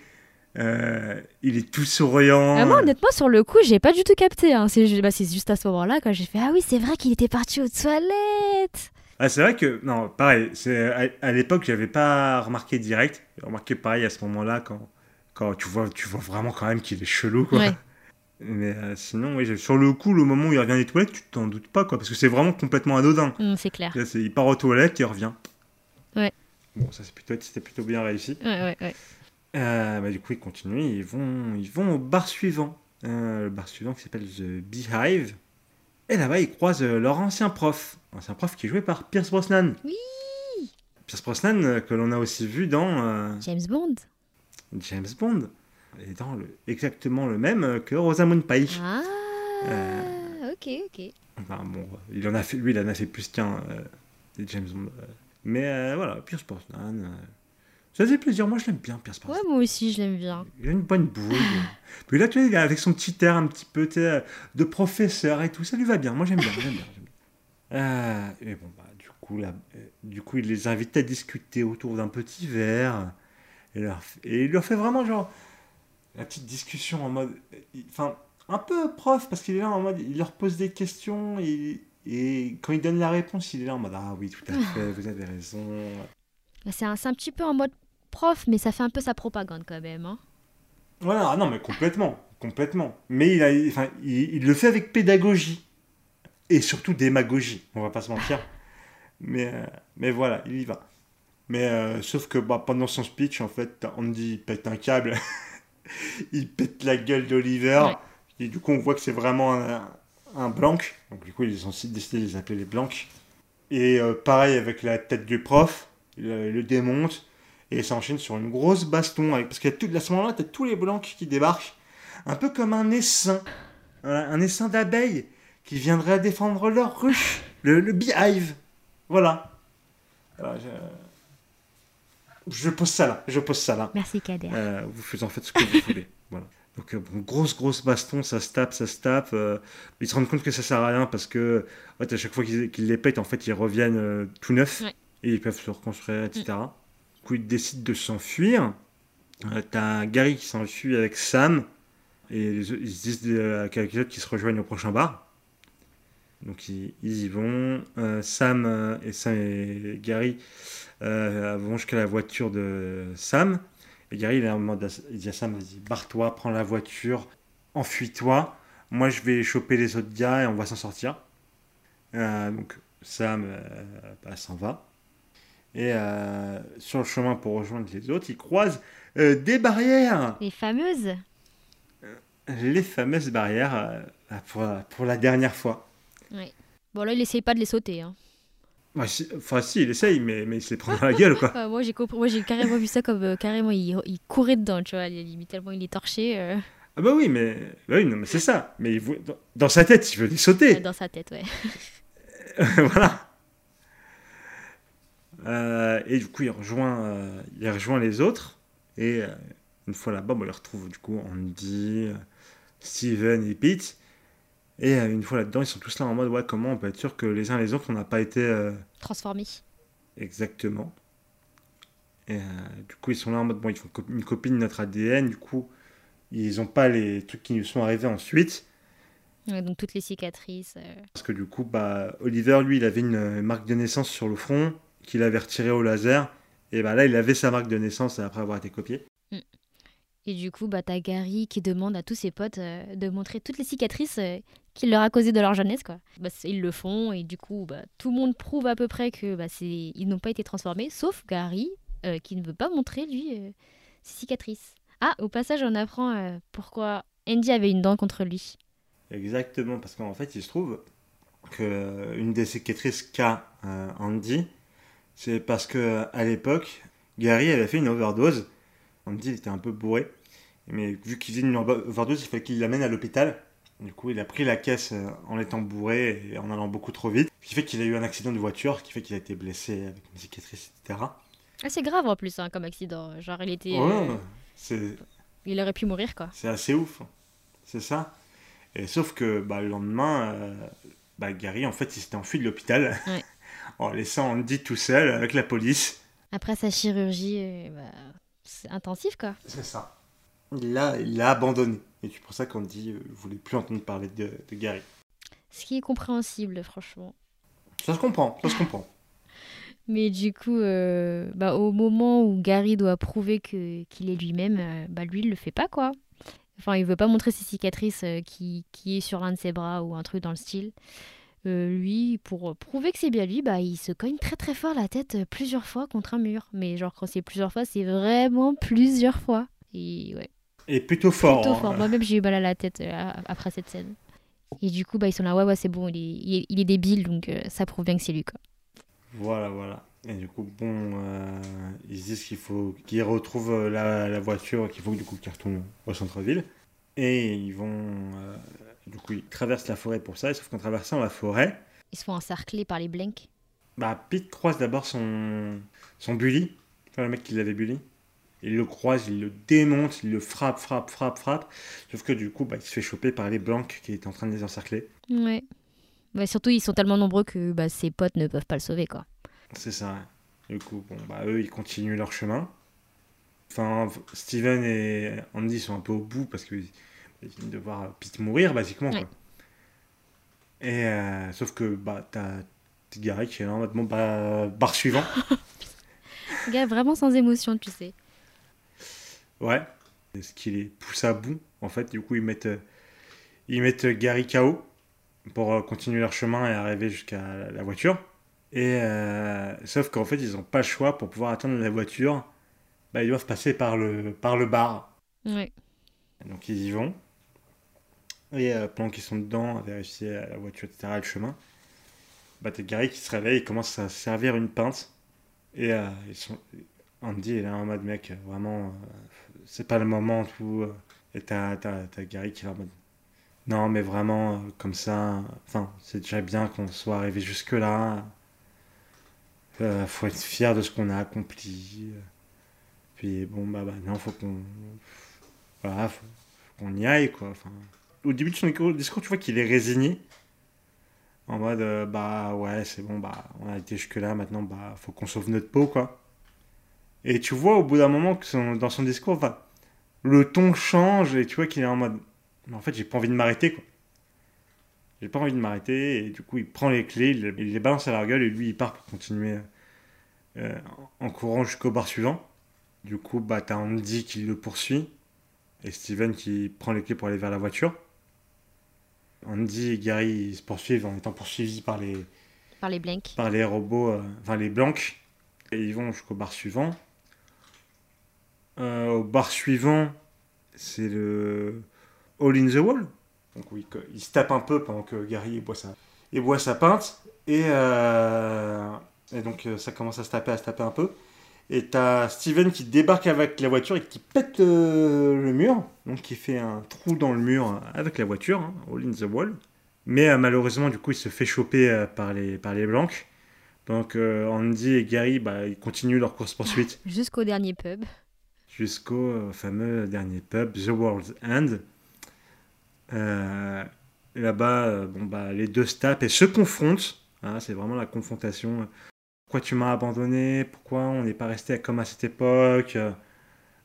euh, il est tout souriant.
Ah, moi, honnêtement, sur le coup, j'ai pas du tout capté. Hein. C'est bah, c'est juste à ce moment-là, quand j'ai fait Ah oui, c'est vrai qu'il était parti aux toilettes.
Ah, c'est vrai que, non, pareil, c'est, à, à l'époque j'avais pas remarqué direct, j'ai remarqué pareil à ce moment-là quand, quand tu, vois, tu vois vraiment quand même qu'il est chelou quoi.
Ouais.
Mais euh, sinon, oui, sur le coup, le moment où il revient des toilettes, tu t'en doutes pas quoi, parce que c'est vraiment complètement anodin.
Hum, c'est clair.
Là, c'est- il part aux toilettes, il revient.
Ouais.
Bon, ça c'est plutôt, c'était plutôt bien réussi.
Ouais, ouais, ouais.
Euh, bah, du coup, ils continuent, ils vont, ils vont au bar suivant. Euh, le bar suivant qui s'appelle The Beehive. Et là-bas, ils croisent euh, leur ancien prof. Ancien prof qui est joué par Pierce Brosnan.
Oui.
Pierce Brosnan, euh, que l'on a aussi vu dans euh,
James Bond.
James Bond. Et dans le, exactement le même que Rosamund Pike.
Ah,
Euh.
ok, ok.
Enfin, bon, il en a fait, lui, il en a fait plus qu'un euh, des James Bond. Mais voilà, Pierce Brosnan. Euh, ça faisait plaisir. Moi, je l'aime bien, Pierce Brosnan.
Ouais, moi aussi, je l'aime bien.
Il a une bonne bouille. Puis là, tu vois, avec son petit air un petit peu de professeur et tout, ça lui va bien. Moi, j'aime bien, j'aime bien. Euh, et bon, bah, du coup, là, euh, du coup, il les invite à discuter autour d'un petit verre. Et, leur, et il leur fait vraiment genre la petite discussion en mode, il- enfin, un peu prof parce qu'il est là en mode, il leur pose des questions et, et quand il donne la réponse, il est là en mode ah oui, tout à fait, vous avez raison.
C'est un, c'est un petit peu en mode prof, mais ça fait un peu sa propagande quand même. Hein.
Voilà, ah non, mais complètement, complètement. Mais il, a, enfin, il, il le fait avec pédagogie et surtout démagogie, on va pas se mentir. mais, euh, mais voilà, il y va. Mais euh, sauf que bah, pendant son speech, en fait, Andy il pète un câble, il pète la gueule d'Oliver,
Ouais.
et du coup, on voit que c'est vraiment un, un blanc. Donc, du coup, ils ont décidé de les appeler les blancs. Et euh, pareil avec la tête du prof, il le démonte. Et ça enchaîne sur une grosse baston. Avec... Parce qu'à tout... à ce moment-là, t'as tous les blancs qui débarquent. Un peu comme un essaim. Un essaim d'abeilles qui viendrait défendre leur ruche. Le, le beehive. Voilà. Alors, je... je pose ça là. Je pose ça là.
Merci Kader.
Euh, vous faites en fait ce que vous voulez. Voilà. Donc, euh, bon, grosse, grosse baston, ça se tape, ça se tape. euh, ils se rendent compte que ça sert à rien parce que, en fait, à chaque fois qu'ils les pètent, en fait, ils reviennent euh, tout neufs
Ouais.
et ils peuvent se reconstruire, etc. coup, ils décident de s'enfuir. Euh, T'as Gary qui s'enfuit avec Sam et ils se disent les autres qui se rejoignent au prochain bar. Donc, ils, y vont. Euh, Sam euh, et Sam et Gary vont jusqu'à la voiture de Sam. Et Gary, il il dit à Sam, vas-y, barre-toi, prends la voiture, enfuis-toi. Moi, je vais choper les autres gars et on va s'en sortir. Donc, Sam bah, s'en va. Et euh, sur le chemin pour rejoindre les autres, il croise euh, des barrières.
Les fameuses.
Les fameuses barrières euh, pour, pour la dernière fois.
Bon là, il essaye pas de les sauter. Hein.
Ouais, Enfin, si, il essaye, mais, mais il se les prend dans la gueule, quoi.
Euh, moi, j'ai compris. Moi, j'ai carrément vu ça comme euh, carrément, il, il courait dedans, tu vois. Il, il- tellement il est torché euh,
Ah bah oui, mais, bah oui, non, mais c'est ça. Mais il veut- dans, dans sa tête, il veut les sauter.
dans sa tête, ouais.
voilà. Euh, et du coup, il rejoint, euh, il rejoint les autres. Et euh, une fois là-bas, bon, il retrouve du coup Andy, Steven et Pete. Et une fois là-dedans, ils sont tous là en mode ouais, comment on peut être sûr que les uns les autres, on n'a pas été euh,
Transformé.
exactement. Et du coup, ils sont là en mode bon, ils font une copie de notre ADN. Du coup, ils n'ont pas les trucs qui nous sont arrivés ensuite.
Ouais, donc toutes les cicatrices.
Parce que du coup, bah, Oliver, lui, il avait une marque de naissance sur le front qu'il avait retirée au laser. Et bah là, il avait sa marque de naissance après avoir été copié.
Et du coup, bah, t'as Gary qui demande à tous ses potes euh, de montrer toutes les cicatrices euh, qu'il leur a causées de leur jeunesse. Quoi. Bah, ils le font et du coup, bah, tout le monde prouve à peu près que bah, ils n'ont pas été transformés, sauf Gary euh, qui ne veut pas montrer, lui, ses cicatrices. Ah, au passage, on apprend pourquoi Andy avait une dent contre lui.
Exactement, parce qu'en fait, il se trouve que euh, une des cicatrices qu'a Andy, c'est parce que à l'époque, Gary avait fait une overdose. Andy il était un peu bourré, mais vu qu'il faisait une over- overdose, il fallait qu'il l'amène à l'hôpital. Du coup, il a pris la caisse euh, en étant bourré et en allant beaucoup trop vite, ce qui fait qu'il a eu un accident de voiture, ce qui fait qu'il a été blessé avec une cicatrice, etc.
Ah, c'est grave en plus hein, comme accident. Genre, il était.
Ouais,
euh,
c'est
il aurait pu mourir, quoi.
C'est assez ouf. C'est ça. Et sauf que bah, le lendemain, euh, bah, Gary, en fait, il s'était enfui de l'hôpital
Ouais.
En laissant Andy tout seul avec la police.
Après sa chirurgie, euh, bah, c'est intensif, quoi.
C'est ça. Il l'a il l'a abandonné. Et c'est pour ça qu'Andy ne voulait plus entendre parler de, de Gary.
Ce qui est compréhensible, franchement.
Ça se comprend, ça se comprend.
Mais du coup, euh, bah, au moment où Gary doit prouver que qu'il est lui-même, euh, bah, lui, il le fait pas, quoi. Enfin, il veut pas montrer ses cicatrices euh, qui, qui est sur l'un de ses bras ou un truc dans le style. Euh, lui, pour prouver que c'est bien lui, bah, il se cogne très très fort la tête euh, plusieurs fois contre un mur. Mais genre, quand c'est plusieurs fois, c'est vraiment plusieurs fois. Et ouais,
Et plutôt fort.
plutôt
hein.
fort. Moi-même, j'ai eu mal à la tête euh, après cette scène. Et du coup, bah, ils sont là, ouais, ouais, c'est bon, il est, il est, il est débile, donc euh, ça prouve bien que c'est lui, quoi.
Voilà, voilà. Et du coup, bon, euh, ils se disent qu'il faut qu'ils retrouvent la, la voiture, qu'il faut du coup qu'ils retournent au centre-ville. Et ils vont, du coup, ils traversent la forêt pour ça. Sauf qu'en traversant la forêt,
Ils se font encercler par les blanks.
bah, Pete croise d'abord son, son bully, enfin, le mec qui l'avait bully. Il le croise, il le démonte, il le frappe, frappe, frappe, frappe. Sauf que du coup, bah, il se fait choper par les blancs qui étaient en train de les encercler.
Ouais. Ouais, surtout, ils sont tellement nombreux que bah, ses potes ne peuvent pas le sauver, quoi.
C'est ça. Du coup, bon, bah, eux, ils continuent leur chemin. Enfin, Steven et Andy sont un peu au bout parce qu'ils viennent de voir Pete mourir, basiquement.
Ouais.
Quoi. Et euh, sauf que bah, t'as Gary qui est là en mode bon, bah, bar suivant.
Gars, vraiment sans émotion, tu sais.
ouais. Ce qui les pousse à bout, en fait. Du coup, ils mettent, euh, ils mettent Gary KO pour euh, continuer leur chemin et arriver jusqu'à la voiture. Et euh, sauf qu'en fait, ils n'ont pas le choix pour pouvoir atteindre la voiture. Bah, ils doivent passer par le, par le bar.
Ouais.
Donc ils y vont. Et euh, pendant qu'ils sont dedans, à vérifier la voiture, etc., le chemin, bah, t'as Gary qui se réveille et commence à servir une pinte. Et euh, ils sont... Andy est en mode mec, vraiment, euh, c'est pas le moment, tout. euh, Et t'as, Gary qui est en mode. Non, mais vraiment, comme ça, enfin, c'est déjà bien qu'on soit arrivé jusque-là. Faut être fier de ce qu'on a accompli. Puis bon, bah, bah non, faut qu'on. Voilà, faut qu'on y aille, quoi. Enfin, au début de son discours, tu vois qu'il est résigné. En mode, euh, bah ouais, c'est bon, bah on a été jusque-là, maintenant, bah faut qu'on sauve notre peau, quoi. Et tu vois au bout d'un moment que dans son discours, le ton change et tu vois qu'il est en mode, mais en fait, j'ai pas envie de m'arrêter, quoi. J'ai pas envie de m'arrêter et du coup, il prend les clés, il, il les balance à la gueule et lui, il part pour continuer euh, en courant jusqu'au bar suivant. Du coup, bah t'as Andy qui le poursuit et Steven qui prend les clés pour aller vers la voiture. Andy et Gary ils se poursuivent en étant poursuivis par les,
Par les blanks.
par les robots, euh, enfin les blancs, et ils vont jusqu'au bar suivant. Euh, au bar suivant, c'est le All in the Wall. Donc oui, que- il se tape un peu pendant que Gary il boit sa, il boit sa pinte, et, euh, et donc ça commence à se taper, à se taper un peu. Et t'as Steven qui débarque avec la voiture et qui pète euh, le mur, donc qui fait un trou dans le mur avec la voiture, hein, All in the Wall. Mais euh, malheureusement, du coup, il se fait choper euh, par, les, par les Blancs. Donc Andy et Gary, bah, ils continuent leur course-poursuite
Jusqu'au dernier pub.
jusqu'au fameux dernier pub, The World's End. Là-bas, bon, bah, les deux se tapent et se confrontent. Hein, c'est vraiment la confrontation. Pourquoi tu m'as abandonné Pourquoi on n'est pas resté comme à cette époque Euh,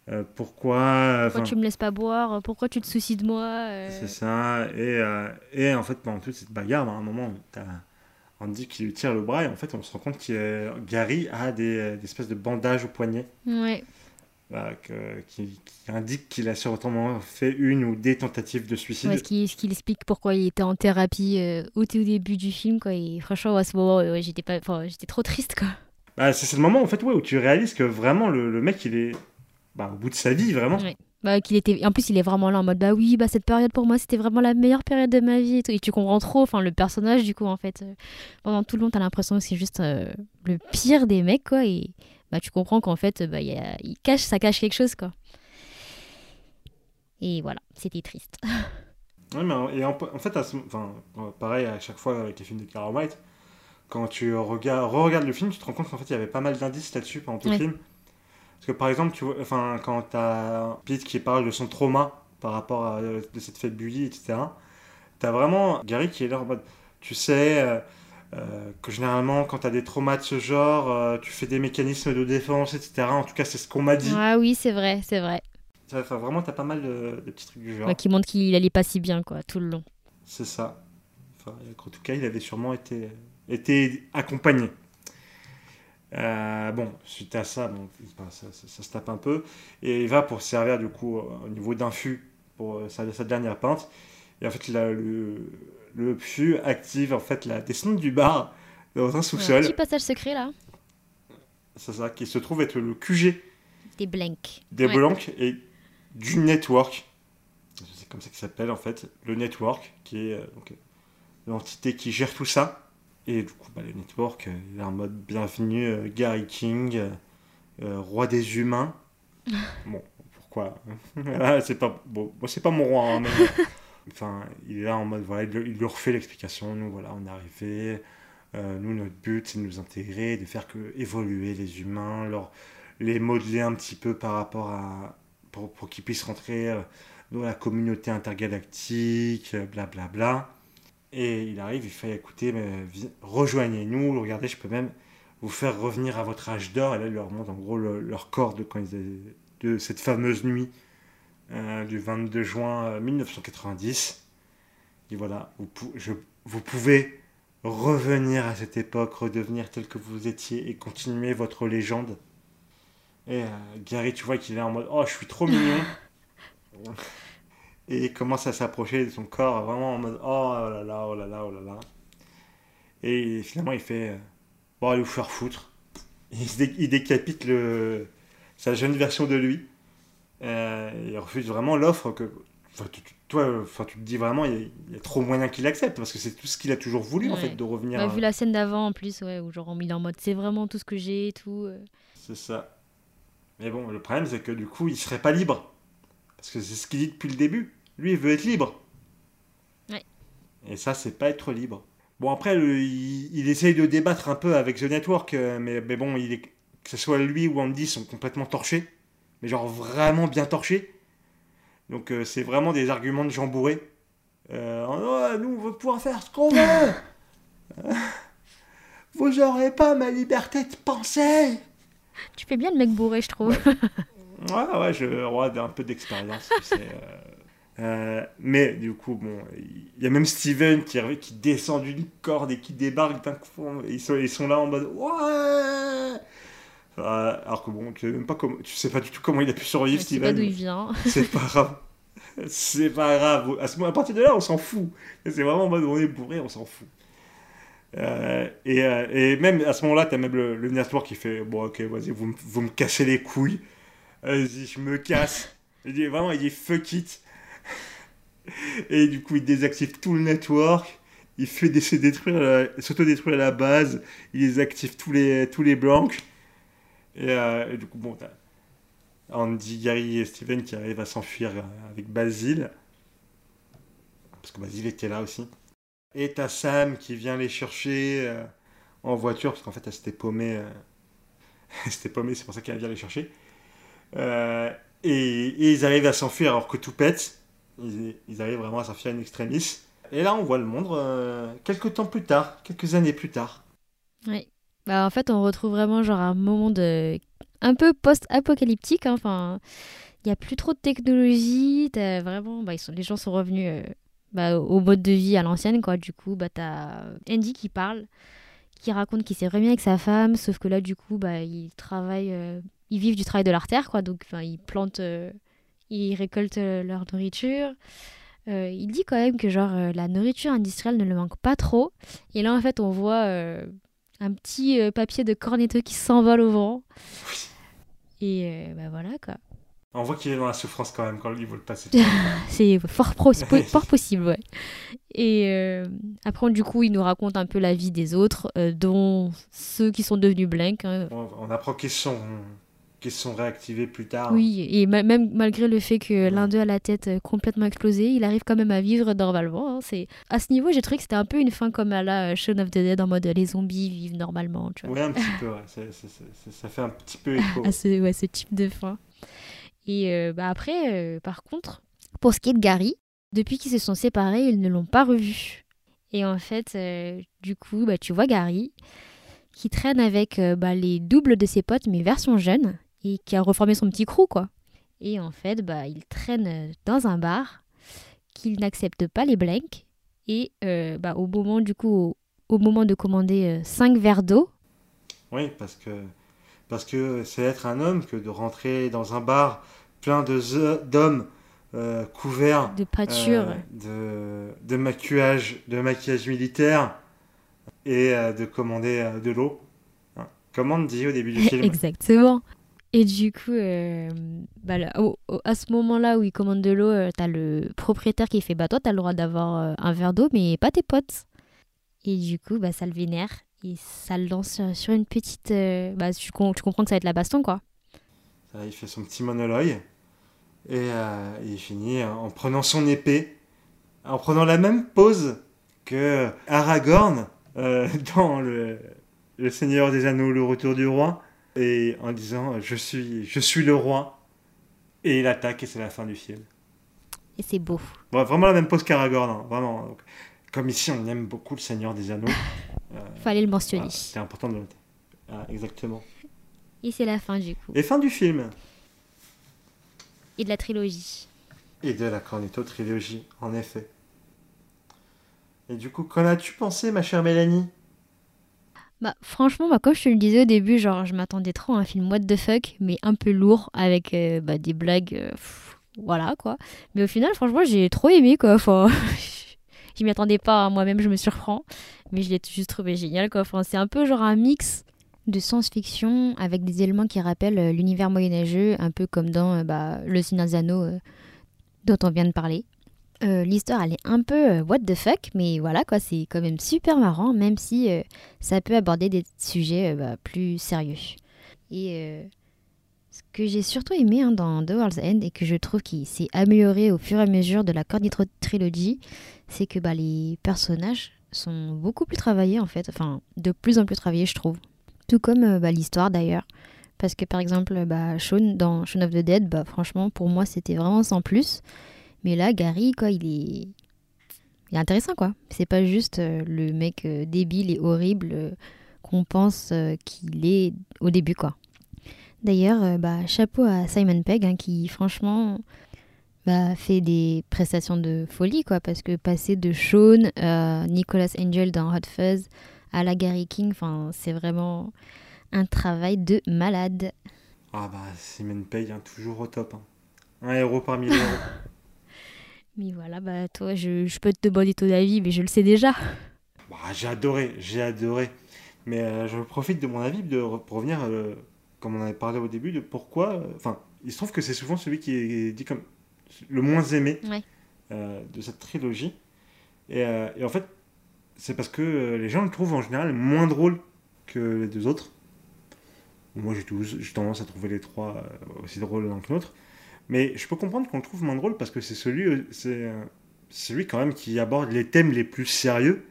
euh, Pourquoi
Pourquoi
enfin,
tu me laisses pas boire Pourquoi tu te soucies de moi Euh,
C'est ça. Et, euh, et en fait, pendant toute cette bagarre, à un moment, t'as Andy qui lui tire le bras et en fait, on se rend compte que Gary a des, des espèces de bandages au poignet
Ouais.
Bah, que- qui, qui indiquent qu'il a sûrement fait une ou des tentatives de suicide.
Ouais, ce, qui, ce qui explique pourquoi il était en thérapie euh, au tout début du film. Quoi. Et franchement, à ce moment, ouais, j'étais pas, enfin, j'étais trop triste. Quoi.
Bah, c'est c'est le moment en fait, ouais, où tu réalises que vraiment le, le mec, il est bah, au bout de sa vie, vraiment.
Ouais. Bah, qu'il était... En plus, il est vraiment là en mode Bah oui, bah, cette période pour moi, c'était vraiment la meilleure période de ma vie. Et, tout. et tu comprends trop enfin, le personnage, du coup, en fait. euh, pendant tout le long, t'as l'impression que c'est juste euh, le pire des mecs, quoi. Et bah, tu comprends qu'en fait, bah, il y a- il cache, ça cache quelque chose, quoi. Et voilà, c'était triste.
Ouais, mais en- et en, en fait, à ce- enfin, pareil à chaque fois avec les films de Clara White, quand tu regardes, regardes le film, tu te rends compte qu'en fait, il y avait pas mal d'indices là-dessus pendant tout
Ouais.
le film. Parce que par exemple, tu vois, enfin, quand t'as Pete qui parle de son trauma par rapport à de cette fête bully, etc., t'as vraiment Gary qui est là en mode, tu sais, euh, euh, que généralement, quand t'as des traumas de ce genre, euh, tu fais des mécanismes de défense, etc. En tout cas, c'est ce qu'on m'a dit.
Ah oui, c'est vrai, c'est vrai.
Enfin, vraiment, t'as pas mal de, de petits trucs du genre.
Ouais, qui montre qu'il allait pas si bien, quoi, tout le long.
C'est ça. Enfin, en tout cas, il avait sûrement été, été accompagné. Euh, bon, suite à ça, bon, ça, ça- ça se tape un peu. Et il va pour se servir, du coup, au niveau d'un fût pour sa, sa dernière pinte. Et en fait, là, le, le fût active en fait la descente du bar dans un
Ouais,
sous-sol.
petit passage secret, là.
C'est ça, qui se trouve être le QG
Des blanks.
des
Ouais.
Blancs et du network. C'est comme ça qu'il s'appelle en fait, le network, qui est euh, l'entité qui gère tout ça. Et du coup, bah, le network, euh, il est en mode bienvenue euh, Gary King, euh, euh, roi des humains. bon, pourquoi? Voilà, C'est pas bon, c'est pas mon roi, hein, mais enfin, il est là en mode voilà, il, lui- refait l'explication. Nous voilà, on est arrivé. Euh, nous, notre but, c'est de nous intégrer, de faire que évoluer les humains, leur les modeler un petit peu par rapport à pour, qu'ils puissent rentrer euh, dans la communauté intergalactique, euh, blablabla. Et il arrive, il fait vi- rejoignez-nous, regardez, je peux même vous faire revenir à votre âge d'or. Et là, il leur montre en gros le- leur corps de, quand ils de cette fameuse nuit euh, du 22 juin euh, 1990. Et voilà, vous, pou- je- vous pouvez revenir à cette époque, redevenir tel que vous étiez et continuer votre légende. Et euh, Gary, tu vois qu'il est en mode Oh, je suis trop mignon. et il commence à s'approcher de son corps, vraiment en mode Oh là là, oh là là, oh là là. Et finalement, il fait euh, Bon, allez vous faire foutre. Il, dé- il décapite le, sa jeune version de lui. Euh, il refuse vraiment l'offre que. enfin, tu- tu- toi, enfin, tu te dis vraiment, il y, a, il y a trop moyen qu'il accepte parce que c'est tout ce qu'il a toujours voulu en
Ouais.
fait, de revenir.
Bah,
à-
vu la scène d'avant en plus, ouais, où genre il est en mode c'est vraiment tout ce que j'ai et tout. euh.
C'est ça. Mais bon, le problème, c'est que du coup, il serait pas libre. Parce que c'est ce qu'il dit depuis le début. Lui, il veut être libre.
Ouais.
Et ça, c'est pas être libre. Bon, après, le- il, il essaye de débattre un peu avec The Network, euh, mais, mais bon, il est, que ce soit lui ou Andy sont complètement torchés. Mais genre vraiment bien torchés. Donc, euh, c'est vraiment des arguments de gens bourrés. Euh, Oh, nous, on veut pouvoir faire ce qu'on veut. Vous aurez pas ma liberté de penser.
Tu fais bien le mec bourré, je trouve.
Ouais, ouais, je roi d'un peu d'expérience. tu sais, euh. Mais du coup, bon, il y a même Steven qui, descend d'une corde et qui débarque d'un coup. Ils sont, ils sont là en mode Ouais Alors que bon, tu sais, même pas comment, tu sais pas du tout comment il a pu survivre,
Je sais pas d'où il
Steven.
vient.
C'est pas grave. C'est pas grave. À, ce moment, à partir de là, on s'en fout. C'est vraiment en mode on est bourré, on s'en fout. Euh, et, euh, et même à ce moment-là, t'as même le, le network qui fait Bon, ok, vas-y, vous, me- vous me cassez les couilles. Vas-y, je me casse. Il dit vraiment, il dit fuck it. Et du coup, il désactive tout le network. Il fait détruire, la- s'autodétruire la base. Il désactive tous les, tous les blancs. Et, euh, et du coup, bon, t'as Andy, Gary et Steven qui arrivent à s'enfuir euh, avec Basile. Parce que Basile était là aussi. Et t'as Sam qui vient les chercher euh, en voiture, parce qu'en fait, elle s'était paumée. elle s'était paumée, c'est pour ça qu'elle vient les chercher. Et, ils arrivent à s'enfuir alors que tout pète. Ils, arrivent vraiment à s'enfuir in extremis. Et là, on voit le monde quelques temps plus tard, quelques années plus tard.
Ouais. Bah, en fait, on retrouve vraiment genre un moment de un peu post-apocalyptique. hein. Enfin, il y a plus trop de technologie. T'as vraiment, bah, ils sont... les gens sont revenus euh, bah, au mode de vie à l'ancienne. Du coup, bah, t'as Andy qui parle, qui raconte qu'il s'est remis avec sa femme, sauf que là, du coup, bah, ils travaillent, euh, ils vivent du travail de leur terre, quoi. Donc, ils plantent, euh, ils récoltent euh, leur nourriture. Euh, il dit quand même que genre euh, la nourriture industrielle ne le manque pas trop. Et là, en fait, on voit euh, un petit euh, papier de cornetto qui s'envole au vent. Et euh, bah voilà quoi.
On voit qu'il est dans la souffrance quand même quand il veut le passer.
C'est fort, pro- po- fort possible, ouais. Et euh, après, du coup, il nous raconte un peu la vie des autres, euh, dont ceux qui sont devenus blanks. hein.
on, on apprend qu'ils sont, qu'ils sont réactivés plus tard.
Oui, et ma- même malgré le fait que l'un d'eux a la tête euh, complètement explosée, il arrive quand même à vivre normalement. hein. C'est à ce niveau, j'ai trouvé que c'était un peu une fin comme à la euh, Shaun of the Dead en mode euh, les zombies vivent normalement, tu vois.
Oui, un petit peu, ouais. Ça fait un petit peu écho.
à ce, ouais, ce type de fin. Et euh, bah après, euh, par contre, pour ce qui est de Gary, depuis qu'ils se sont séparés, ils ne l'ont pas revu. Et en fait, euh, du coup, bah, tu vois Gary qui traîne avec bah, les doubles de ses potes, mais version jeune, et qui a reformé son petit crew, quoi. Et en fait, bah, il traîne euh, dans un bar qu'il n'accepte pas les blanks. Et euh, bah, au moment, du coup, au, au moment de commander 5 verres d'eau,
Oui, parce que parce que c'est être un homme que de rentrer dans un bar plein de d'hommes euh, couverts
de pâture,
euh, de, de maquillage de maquillage militaire et euh, de commander euh, de l'eau. Hein. Comme on dit au début du film.
Exactement. Et du coup, euh, bah, là, à ce moment-là où il commande de l'eau, euh, t'as le propriétaire qui fait Bah, toi, t'as le droit d'avoir euh, un verre d'eau, mais pas tes potes. Et du coup, bah, ça le vénère. Et ça le lance sur, une petite. euh, bah, tu, com- tu comprends que ça va être la baston, quoi.
Ça, il fait son petit monologue et il finit en prenant son épée, en prenant la même pose que Aragorn dans le Seigneur des Anneaux, le Retour du Roi, et en disant je suis, je suis le roi. Et il attaque et c'est la fin du film.
Et c'est beau.
Bon, vraiment la même pose qu'Aragorn, hein, vraiment. Donc, comme ici on aime beaucoup le Seigneur des Anneaux, euh,
Fallait le mentionner.
c'était important de le noter. Ah, exactement.
Et c'est la fin, du coup.
Et fin du film.
Et de la trilogie.
Et de la Cornetto trilogie, en effet. Et du coup, qu'en as-tu pensé, ma chère Mélanie?
Bah, franchement, bah, comme je te le disais au début, genre, je m'attendais trop à un film what the fuck, mais un peu lourd, avec euh, bah, des blagues. euh, voilà, quoi. Mais au final, franchement, j'ai trop aimé, quoi. Je m'y attendais pas, hein, moi-même, je me surprends. Mais je l'ai juste trouvé génial, quoi. Enfin, c'est un peu genre un mix de science-fiction avec des éléments qui rappellent euh, l'univers moyenâgeux, un peu comme dans bah, Le Seigneur dont on vient de parler. Euh, L'histoire, elle est un peu euh, what the fuck, mais voilà, quoi. C'est quand même super marrant, même si. euh, ça peut aborder des sujets bah, plus sérieux. Et Ce que j'ai surtout aimé hein, dans The World's End et que je trouve qu'il s'est amélioré au fur et à mesure de la Cornetto Trilogy, c'est que bah, les personnages sont beaucoup plus travaillés en fait, enfin de plus en plus travaillés je trouve. Tout comme bah, l'histoire d'ailleurs. Parce que par exemple, bah, Sean dans Shaun of the Dead, bah, franchement pour moi c'était vraiment sans plus. Mais là, Gary, quoi, il est, il est intéressant quoi. C'est pas juste euh, le mec euh, débile et horrible euh, qu'on pense euh, qu'il est au début quoi. D'ailleurs, euh, bah, chapeau à Simon Pegg hein, qui franchement bah, fait des prestations de folie quoi parce que passer de Sean à Nicholas Angel dans Hot Fuzz à la Gary King, c'est vraiment un travail de malade.
Ah bah, Simon Pegg, hein, toujours au top. hein. Un héros parmi les héros.
Mais voilà, bah toi je, je peux te demander ton avis mais je le sais déjà.
Bah, j'ai adoré, j'ai adoré. Mais euh, je profite de mon avis de pour revenir, euh, comme on avait parlé au début, de pourquoi. euh, Enfin, il se trouve que c'est souvent celui qui est dit comme le moins aimé
Ouais.
de cette trilogie. Et, et en fait, c'est parce que les gens le trouvent en général moins drôle que les deux autres. Moi, j'ai tendance à trouver les trois aussi drôles l'un que l'autre. Mais je peux comprendre qu'on le trouve moins drôle parce que c'est celui, c'est celui quand même qui aborde les thèmes les plus sérieux.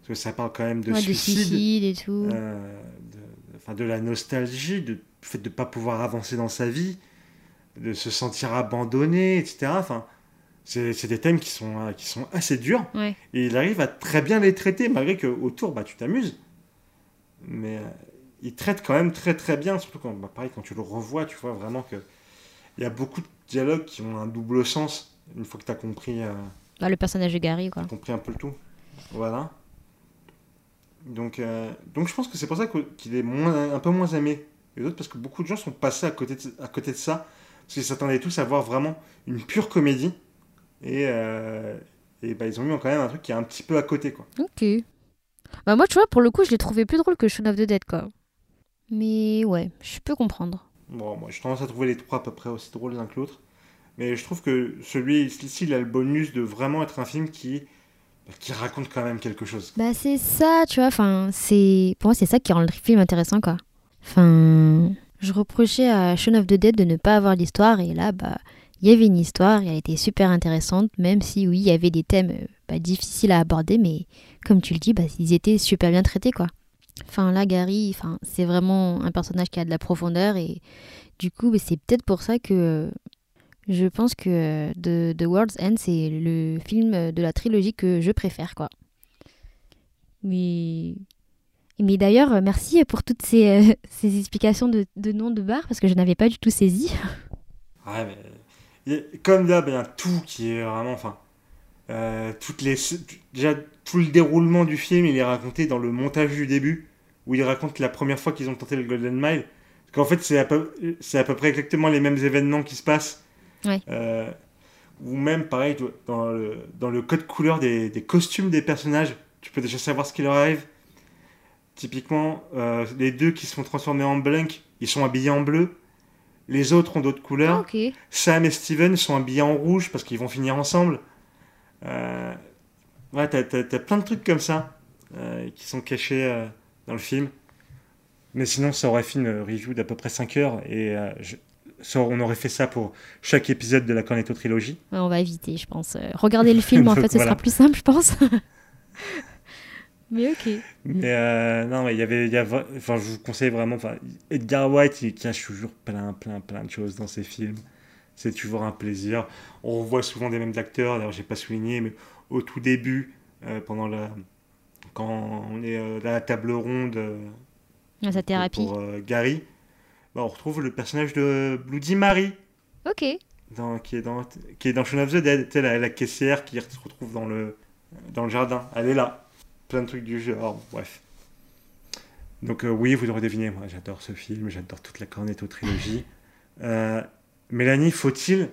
Parce que ça parle quand même de
Ouais, de
suicide,
suicide et tout.
euh, de, de- enfin, de la nostalgie, de, du fait de ne pas pouvoir avancer dans sa vie, de se sentir abandonné, etc. Enfin, c'est c'est des thèmes qui sont, euh, qui sont assez durs.
Ouais.
Et il arrive à très bien les traiter, malgré qu'autour, bah, tu t'amuses. Mais euh, il traite quand même très très bien, surtout quand, bah, pareil, quand tu le revois, tu vois vraiment que il y a beaucoup de dialogues qui ont un double sens, une fois que tu as compris, euh,
Bah, le personnage de Gary quoi.
compris un peu le tout. Voilà. Donc, euh, donc je pense que c'est pour ça qu'il est moins, un peu moins aimé que les autres, parce que beaucoup de gens sont passés à côté de, à côté de ça, parce qu'ils s'attendaient tous à voir vraiment une pure comédie. Et, euh, et bah, ils ont eu quand même un truc qui est un petit peu à côté, quoi.
Ok. Bah moi, tu vois, pour le coup, je l'ai trouvé plus drôle que Shaun of the Dead, quoi. Mais ouais, je peux comprendre.
Bon, moi, j'ai tendance à trouver les trois à peu près aussi drôles l'un que l'autre. Mais je trouve que celui ici, il a le bonus de vraiment être un film qui, qui raconte quand même quelque chose.
Bah c'est ça, tu vois, enfin, c'est... Pour moi, c'est ça qui rend le film intéressant, quoi. Enfin, je reprochais à Shaun of the Dead de ne pas avoir d'histoire, et là, bah, il y avait une histoire, et elle était super intéressante, même si, oui, il y avait des thèmes euh, bah, difficiles à aborder, mais comme tu le dis, bah, ils étaient super bien traités, quoi. Enfin, là, Gary, enfin, c'est vraiment un personnage qui a de la profondeur, et du coup, bah, c'est peut-être pour ça que... euh, Je pense que euh, The, The World's End, c'est le film de la trilogie que je préfère, quoi. Mais, mais d'ailleurs, merci pour toutes ces, euh, explications de, de noms de bars, parce que je n'avais pas du tout saisi.
Ouais, mais comme d'hab, il y a tout qui est vraiment. Enfin, toutes les, déjà, tout le déroulement du film, il est raconté dans le montage du début, où il raconte la première fois qu'ils ont tenté le Golden Mile. Parce qu'en fait, c'est à, peu, c'est à peu près exactement les mêmes événements qui se passent.
Ouais.
Euh, ou même, pareil, dans le, dans le code couleur des, des costumes des personnages, tu peux déjà savoir ce qui leur arrive. Typiquement, euh, les deux qui se font transformer en Blink, ils sont habillés en bleu. Les autres ont d'autres couleurs.
ok.
Sam et Steven sont habillés en rouge parce qu'ils vont finir ensemble. Euh, ouais, t'as, plein de trucs comme ça qui sont cachés dans le film. Mais sinon, ça aurait fait une review d'à peu près 5 heures et euh, je- ça, on aurait fait ça pour chaque épisode de la Cornetto Trilogie.
Ouais, on va éviter, je pense. Euh, Regardez le film, en fait, ce
voilà.
sera plus simple, je pense. mais ok.
Mais euh, non, mais il y avait, y a enfin, je vous conseille vraiment. Enfin, Edgar White, il cache toujours plein, plein, plein de choses dans ses films. C'est toujours un plaisir. On revoit souvent des mêmes acteurs. D'ailleurs, j'ai pas souligné, mais au tout début, euh, pendant la, quand on est euh, à la table ronde euh,
Sa thérapie.
pour euh, Gary, bah, on retrouve le personnage de Bloody Mary.
Ok.
dans- qui est dans qui est dans Shaun of the Dead, la, la caissière qui se retrouve dans le dans le jardin. Elle est là. Plein de trucs du genre. Bref. Donc euh, oui, vous l'aurez deviné, moi j'adore ce film, j'adore toute la Cornetto trilogie. Euh, Mélanie, faut-il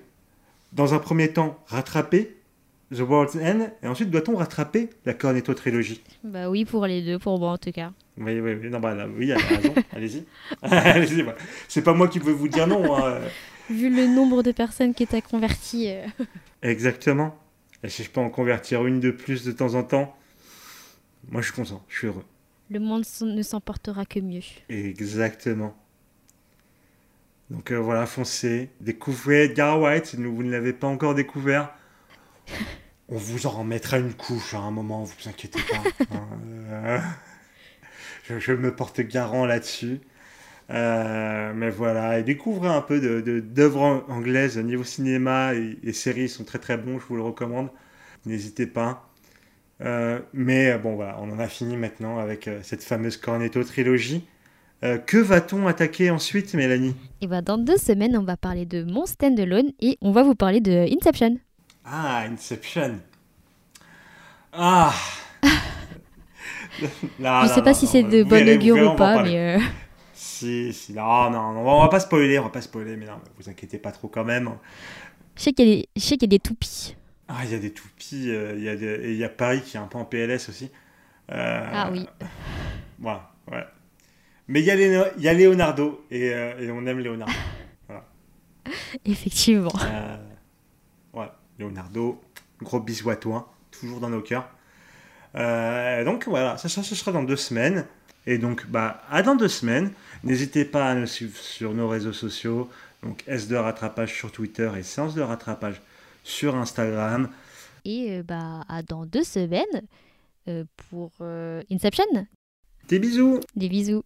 dans un premier temps rattraper The World's End et ensuite doit-on rattraper la Cornetto trilogie
Bah oui, pour les deux, pour moi en tout cas.
Oui, oui, oui, non, bah, là, oui, elle a raison. Allez-y. Allez-y. C'est pas moi qui veux vous dire non. hein.
Vu le nombre de personnes qui t'as converti. euh,
Exactement. Et si je peux en convertir une de plus de temps en temps, moi je suis content, je suis heureux.
le monde ne s'en portera que mieux.
Exactement. Donc euh, voilà, foncez, découvrez Edgar White si vous ne l'avez pas encore découvert. On vous en remettra une couche à un moment, vous inquiétez pas. Hein, euh, je, je, me porte garant là-dessus. Euh, mais voilà, et découvrez un peu d'œuvres de, anglaises niveau cinéma et, et, séries, sont très très bons, je vous le recommande. N'hésitez pas. Euh, mais bon, voilà, on en a fini maintenant avec euh, cette fameuse Cornetto trilogie. Euh, que va-t-on attaquer ensuite, Mélanie? Et
eh ben, Dans deux semaines, on va parler de Mon Stand-Alone et on va vous parler de Inception.
Ah, Inception. Ah
Je sais pas si c'est de bonne augure ou pas, mais.
Si, si, non, non, on va pas spoiler, on va pas spoiler, mais non, vous inquiétez pas trop quand même.
Je sais qu'il y, qu y, a des toupies.
Ah, il y a des toupies, euh, il y, a et il y a Paris qui est un peu en PLS aussi.
Euh, ah oui.
Voilà, ouais. Mais il y, a il y a Leonardo, et, euh, et, on aime Leonardo. Voilà.
Effectivement.
Leonardo, gros bisous à toi, toujours dans nos cœurs. donc voilà, ça, sera dans deux semaines. Et donc, bah, à dans deux semaines. N'hésitez pas à nous suivre sur nos réseaux sociaux. Donc, S de rattrapage sur Twitter et Séance de rattrapage sur Instagram.
Et euh, bah, à dans deux semaines euh, pour euh, Inception.
Des bisous.
Des bisous.